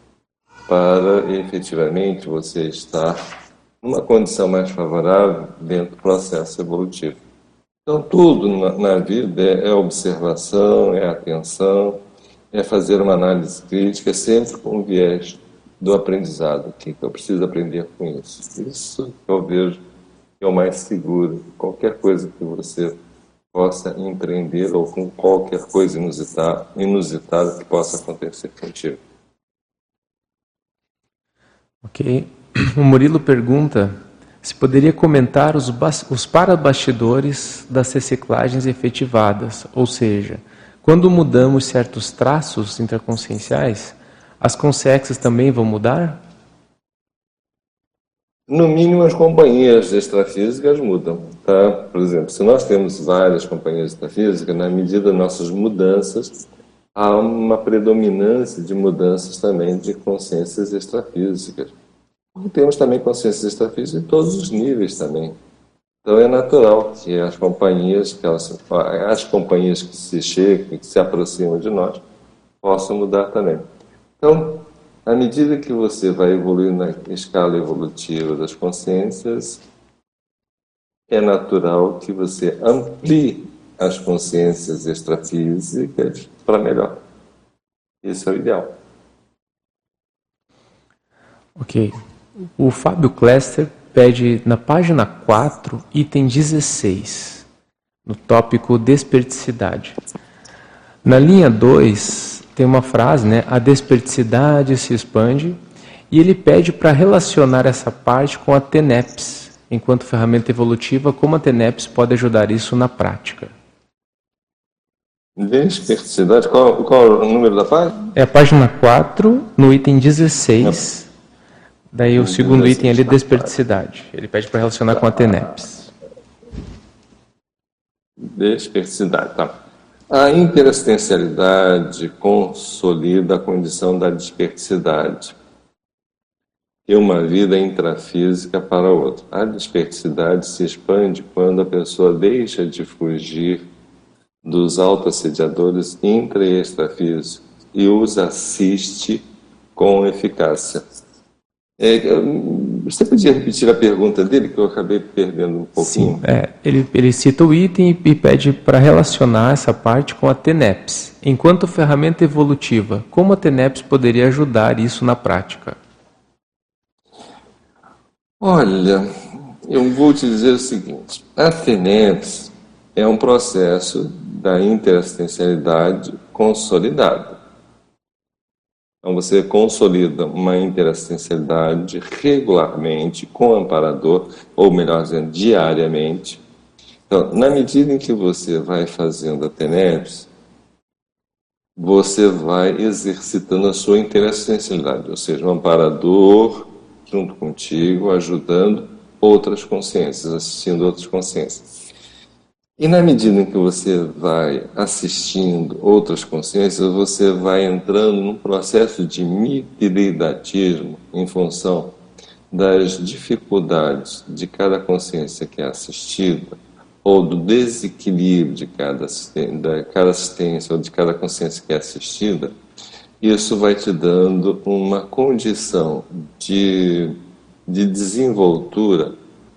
para efetivamente você estar numa condição mais favorável dentro do processo evolutivo. Então, tudo na, na vida é, é observação, é atenção, é fazer uma análise crítica, sempre com o viés do aprendizado. O que eu preciso aprender com isso? Isso eu vejo é o mais seguro. Qualquer coisa que você possa empreender ou com qualquer coisa inusitada, inusitada que possa acontecer contigo. Ok. O Murilo pergunta se poderia comentar os, os parabastidores das reciclagens efetivadas, ou seja, quando mudamos certos traços intraconscienciais, as consciências também vão mudar? No mínimo, as companhias extrafísicas mudam. Tá? Por exemplo, se nós temos várias companhias extrafísicas, na medida das nossas mudanças, há uma predominância de mudanças também de consciências extrafísicas. Temos também consciências extrafísicas em todos os níveis também. Então é natural que as companhias, que elas, as companhias que se chegam, que se aproximam de nós, possam mudar também. Então, à medida que você vai evoluir na escala evolutiva das consciências, é natural que você amplie as consciências extrafísicas para melhor. Isso é o ideal. Ok. O Fábio Klester pede na página 4, item 16, no tópico desperticidade. Na linha 2, tem uma frase, né? A desperticidade se expande, e ele pede para relacionar essa parte com a TENEPS, enquanto ferramenta evolutiva, como a TENEPS pode ajudar isso na prática. Desperticidade, qual, qual o número da página? É a página 4, no item 16. Não. Daí o segundo item ali, desperticidade. Ele pede para relacionar com a TENEPS. Desperticidade, tá. A interassistencialidade consolida a condição da desperticidade e uma vida intrafísica para outra. A desperticidade se expande quando a pessoa deixa de fugir dos autoassediadores intra e extrafísicos e os assiste com eficácia. É, você podia repetir a pergunta dele, que eu acabei perdendo um pouquinho? Sim, é, ele, ele cita o item e pede para relacionar essa parte com a TENEPS. Enquanto ferramenta evolutiva, como a TENEPS poderia ajudar isso na prática? Olha, eu vou te dizer o seguinte: a TENEPS é um processo da interassistencialidade consolidada. Então você consolida uma interassistencialidade regularmente com o amparador, ou melhor dizendo, diariamente. Então, na medida em que você vai fazendo a TENEPS, você vai exercitando a sua interassistencialidade, ou seja, o amparador junto contigo, ajudando outras consciências, assistindo outras consciências. E na medida em que você vai assistindo outras consciências, você vai entrando num processo de mitilidatismo em função das dificuldades de cada consciência que é assistida, ou do desequilíbrio de cada, de cada assistência ou de cada consciência que é assistida, isso vai te dando uma condição de, de desenvoltura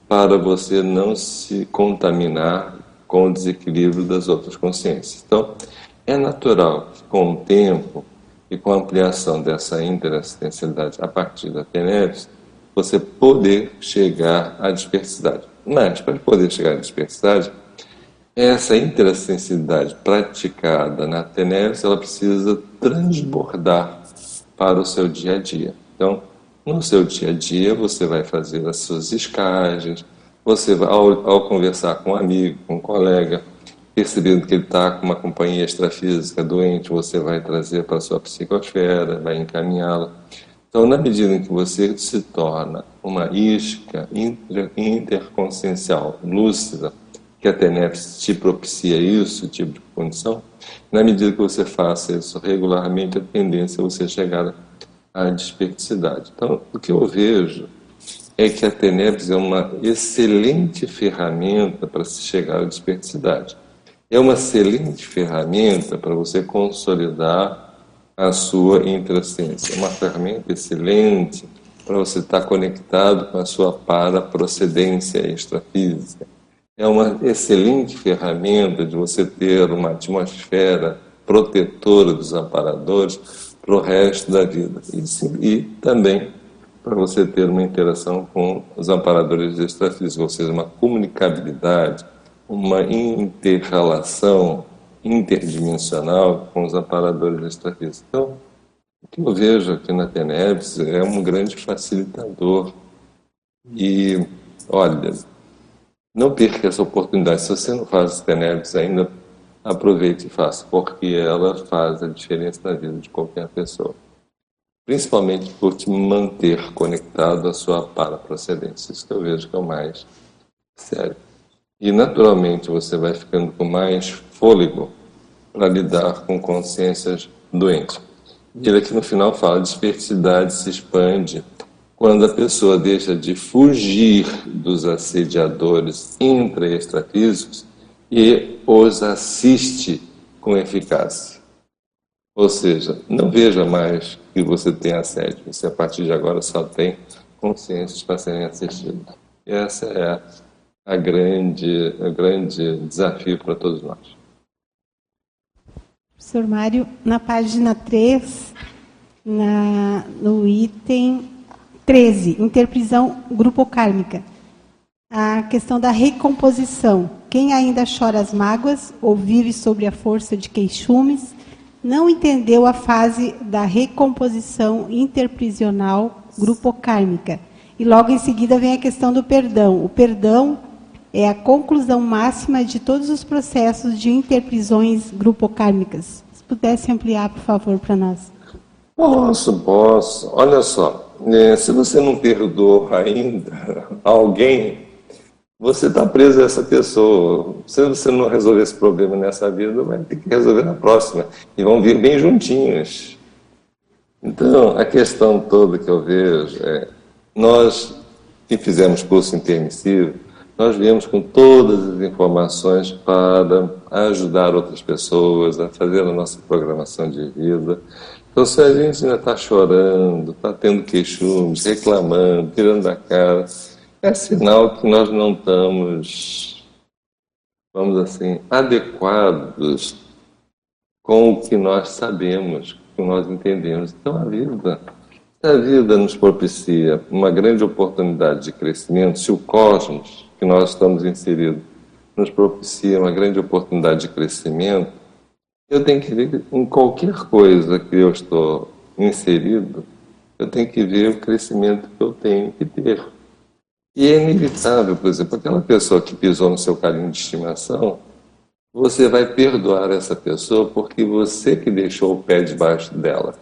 para você não se contaminar com o desequilíbrio das outras consciências. Então, é natural que com o tempo e com a ampliação dessa interassistencialidade a partir da TENEPS, você poder chegar à dispersidade. Mas, para poder chegar à dispersidade, essa interassistencialidade praticada na TENEPS, ela precisa transbordar para o seu dia a dia. Então, no seu dia a dia, você vai fazer as suas escagens, você, ao, ao conversar com um amigo, com um colega, percebendo que ele está com uma companhia extrafísica doente, você vai trazer para a sua psicosfera, vai encaminhá-la. Então, na medida em que você se torna uma isca inter, interconsciencial lúcida, que a TENEPS te propicia isso, tipo de condição, na medida que você faça isso regularmente, a tendência é você chegar à desperticidade. Então, o que eu vejo é que a TENEPS é uma excelente ferramenta para se chegar à desperticidade. É uma excelente ferramenta para você consolidar a sua intrasciência. É uma ferramenta excelente para você estar conectado com a sua para-procedência extrafísica. É uma excelente ferramenta de você ter uma atmosfera protetora dos amparadores para o resto da vida. E, sim, e também para você ter uma interação com os amparadores extrafísicos, ou seja, uma comunicabilidade, uma interrelação interdimensional com os amparadores extrafísicos. Então, O que eu vejo aqui na Tenebs é um grande facilitador. E, olha, não perca essa oportunidade. Se você não faz Tenebs ainda, aproveite e faça, porque ela faz a diferença na vida de qualquer pessoa. Principalmente por te manter conectado à sua paraprocedência. Isso que eu vejo que é o mais sério. E naturalmente você vai ficando com mais fôlego para lidar com consciências doentes. Ele aqui no final fala: desperticidade se expande quando a pessoa deixa de fugir dos assediadores intra e extrafísicos e os assiste com eficácia. Ou seja, não veja mais que você tem assédio, você a partir de agora só tem consciências para serem assistidas. E essa é a grande, a grande desafio para todos nós. Professor Mário, na página 3, na, no item 13, interprisão grupo kármica, a questão da recomposição. Quem ainda chora as mágoas ou vive sobre a força de queixumes, não entendeu a fase da recomposição interprisional grupo kármica. E logo em seguida vem a questão do perdão. O perdão é a conclusão máxima de todos os processos de interprisões grupocármicas. Se pudesse ampliar, por favor, para nós. Posso, posso. Olha só, né, se você não perdoou ainda alguém, você está preso a essa pessoa. Se você não resolver esse problema nessa vida, vai ter que resolver na próxima. E vão vir bem juntinhos. Então, a questão toda que eu vejo é: nós que fizemos curso intermissivo, nós viemos com todas as informações para ajudar outras pessoas a fazer a nossa programação de vida. Então, se a gente ainda está chorando, está tendo queixumes, reclamando, tirando da cara, é sinal que nós não estamos, vamos assim, adequados com o que nós sabemos, com o que nós entendemos. Então, a vida, a vida nos propicia uma grande oportunidade de crescimento, se o cosmos que nós estamos inseridos nos propicia uma grande oportunidade de crescimento, eu tenho que ver em qualquer coisa que eu estou inserido, eu tenho que ver o crescimento que eu tenho que ter. E é inevitável, por exemplo, aquela pessoa que pisou no seu carinho de estimação, você vai perdoar essa pessoa porque você que deixou o pé debaixo dela.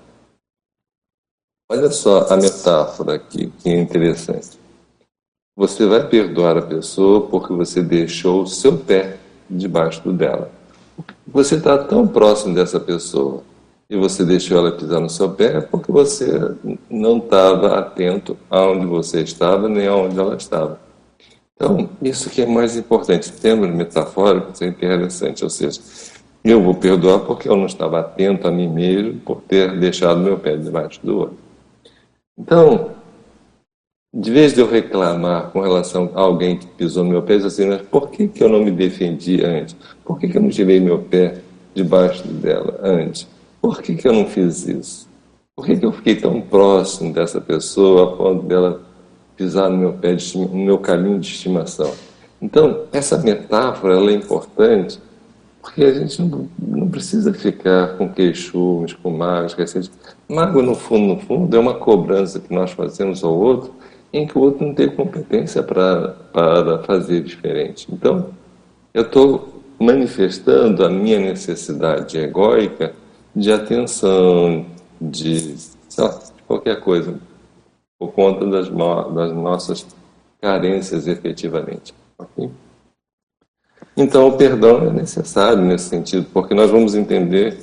Olha só a metáfora aqui, que é interessante. Você vai perdoar a pessoa porque você deixou o seu pé debaixo dela. Você está tão próximo dessa pessoa e você deixou ela pisar no seu pé porque você não estava atento aonde você estava nem aonde ela estava. Então, isso que é mais importante. Termos metafóricos é interessante, ou seja, eu vou perdoar porque eu não estava atento a mim mesmo por ter deixado meu pé debaixo do outro. Então, de vez de eu reclamar com relação a alguém que pisou no meu pé, eu assim, mas por que, que eu não me defendi antes? Por que, que eu não tirei meu pé debaixo dela antes? Por que, que eu não fiz isso? Por que, que eu fiquei tão próximo dessa pessoa a ponto dela pisar no meu pé, de, no meu caminho de estimação? Então, essa metáfora ela é importante porque a gente não, não precisa ficar com queixumes, com mágoas. Mágoa, no fundo, no fundo, é uma cobrança que nós fazemos ao outro em que o outro não tem competência para fazer diferente. Então, eu estou manifestando a minha necessidade egóica de atenção, de, lá, qualquer coisa, por conta das, das nossas carências efetivamente. Okay? Então, o perdão é necessário nesse sentido, porque nós vamos entender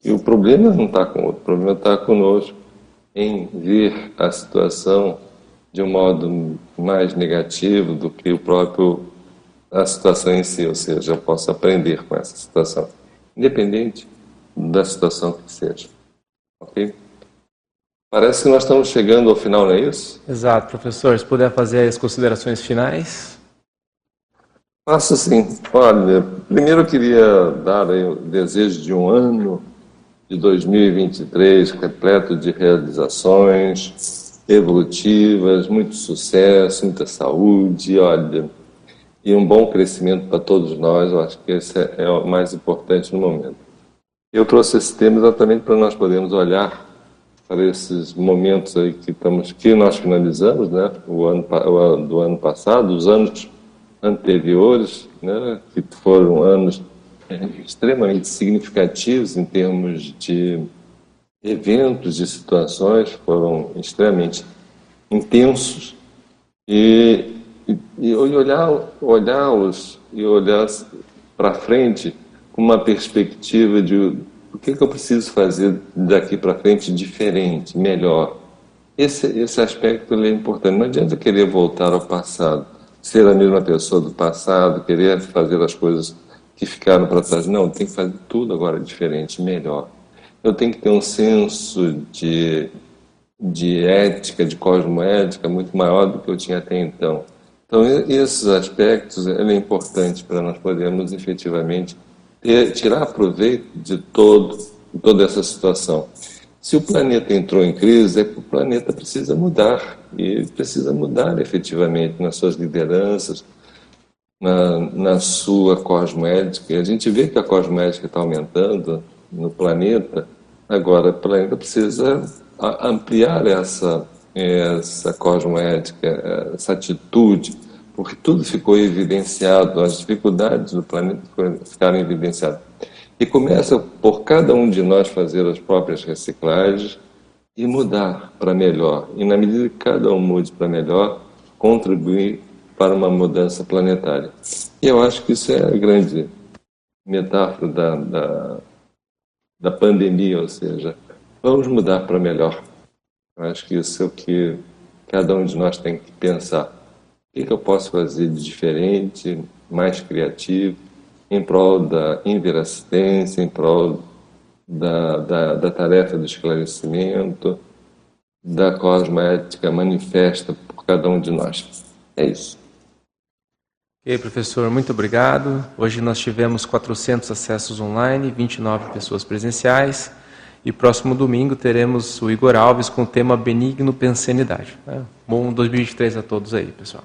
que o problema não está com o outro, o problema está conosco em ver a situação de um modo mais negativo do que o próprio a situação em si, ou seja, eu posso aprender com essa situação, independente da situação que seja. Ok? Parece que nós estamos chegando ao final, não é isso? Exato, professor. Se puder fazer as considerações finais. Faço sim. Olha, primeiro eu queria dar o desejo de um ano de 2023 repleto de realizações, evolutivas, muito sucesso, muita saúde, olha, e um bom crescimento para todos nós. Eu acho que esse é, é o mais importante no momento. Eu trouxe esse tema exatamente para nós podermos olhar para esses momentos aí que estamos que nós finalizamos, né? O ano, o do ano passado, os anos anteriores, né? Que foram anos é, extremamente significativos em termos de eventos e situações, foram extremamente intensos e, e, e olhar olhá-los e olhar para frente uma perspectiva de o que, que eu preciso fazer daqui para frente diferente, melhor. Esse, esse aspecto é importante. Não adianta querer voltar ao passado, ser a mesma pessoa do passado, querer fazer as coisas que ficaram para trás. Não, tem que fazer tudo agora diferente, melhor. Eu tenho que ter um senso de, de ética, de cosmoética muito maior do que eu tinha até então. Então, esses aspectos é importante para nós podermos efetivamente ter, tirar proveito de todo, toda essa situação. Se o planeta entrou em crise, é que o planeta precisa mudar, e precisa mudar efetivamente nas suas lideranças, na, na sua cosmética. A gente vê que a cosmética está aumentando no planeta, agora o planeta precisa ampliar essa, essa cosmética, essa atitude, porque tudo ficou evidenciado, as dificuldades do planeta ficaram evidenciadas. E começa por cada um de nós fazer as próprias reciclagens e mudar para melhor. E na medida que cada um mude para melhor, contribuir para uma mudança planetária. E eu acho que isso é a grande metáfora da, da, da pandemia, ou seja, vamos mudar para melhor. Eu acho que isso é o que cada um de nós tem que pensar que, que eu posso fazer de diferente, mais criativo, em prol da inverassistência, em prol da, da, da tarefa do esclarecimento, da cosmética manifesta por cada um de nós. É isso. Ok, professor, muito obrigado. Hoje nós tivemos 400 acessos online, 29 pessoas presenciais. E próximo domingo teremos o Igor Alves com o tema Benigno Pensanidade. Bom 2023 a todos aí, pessoal.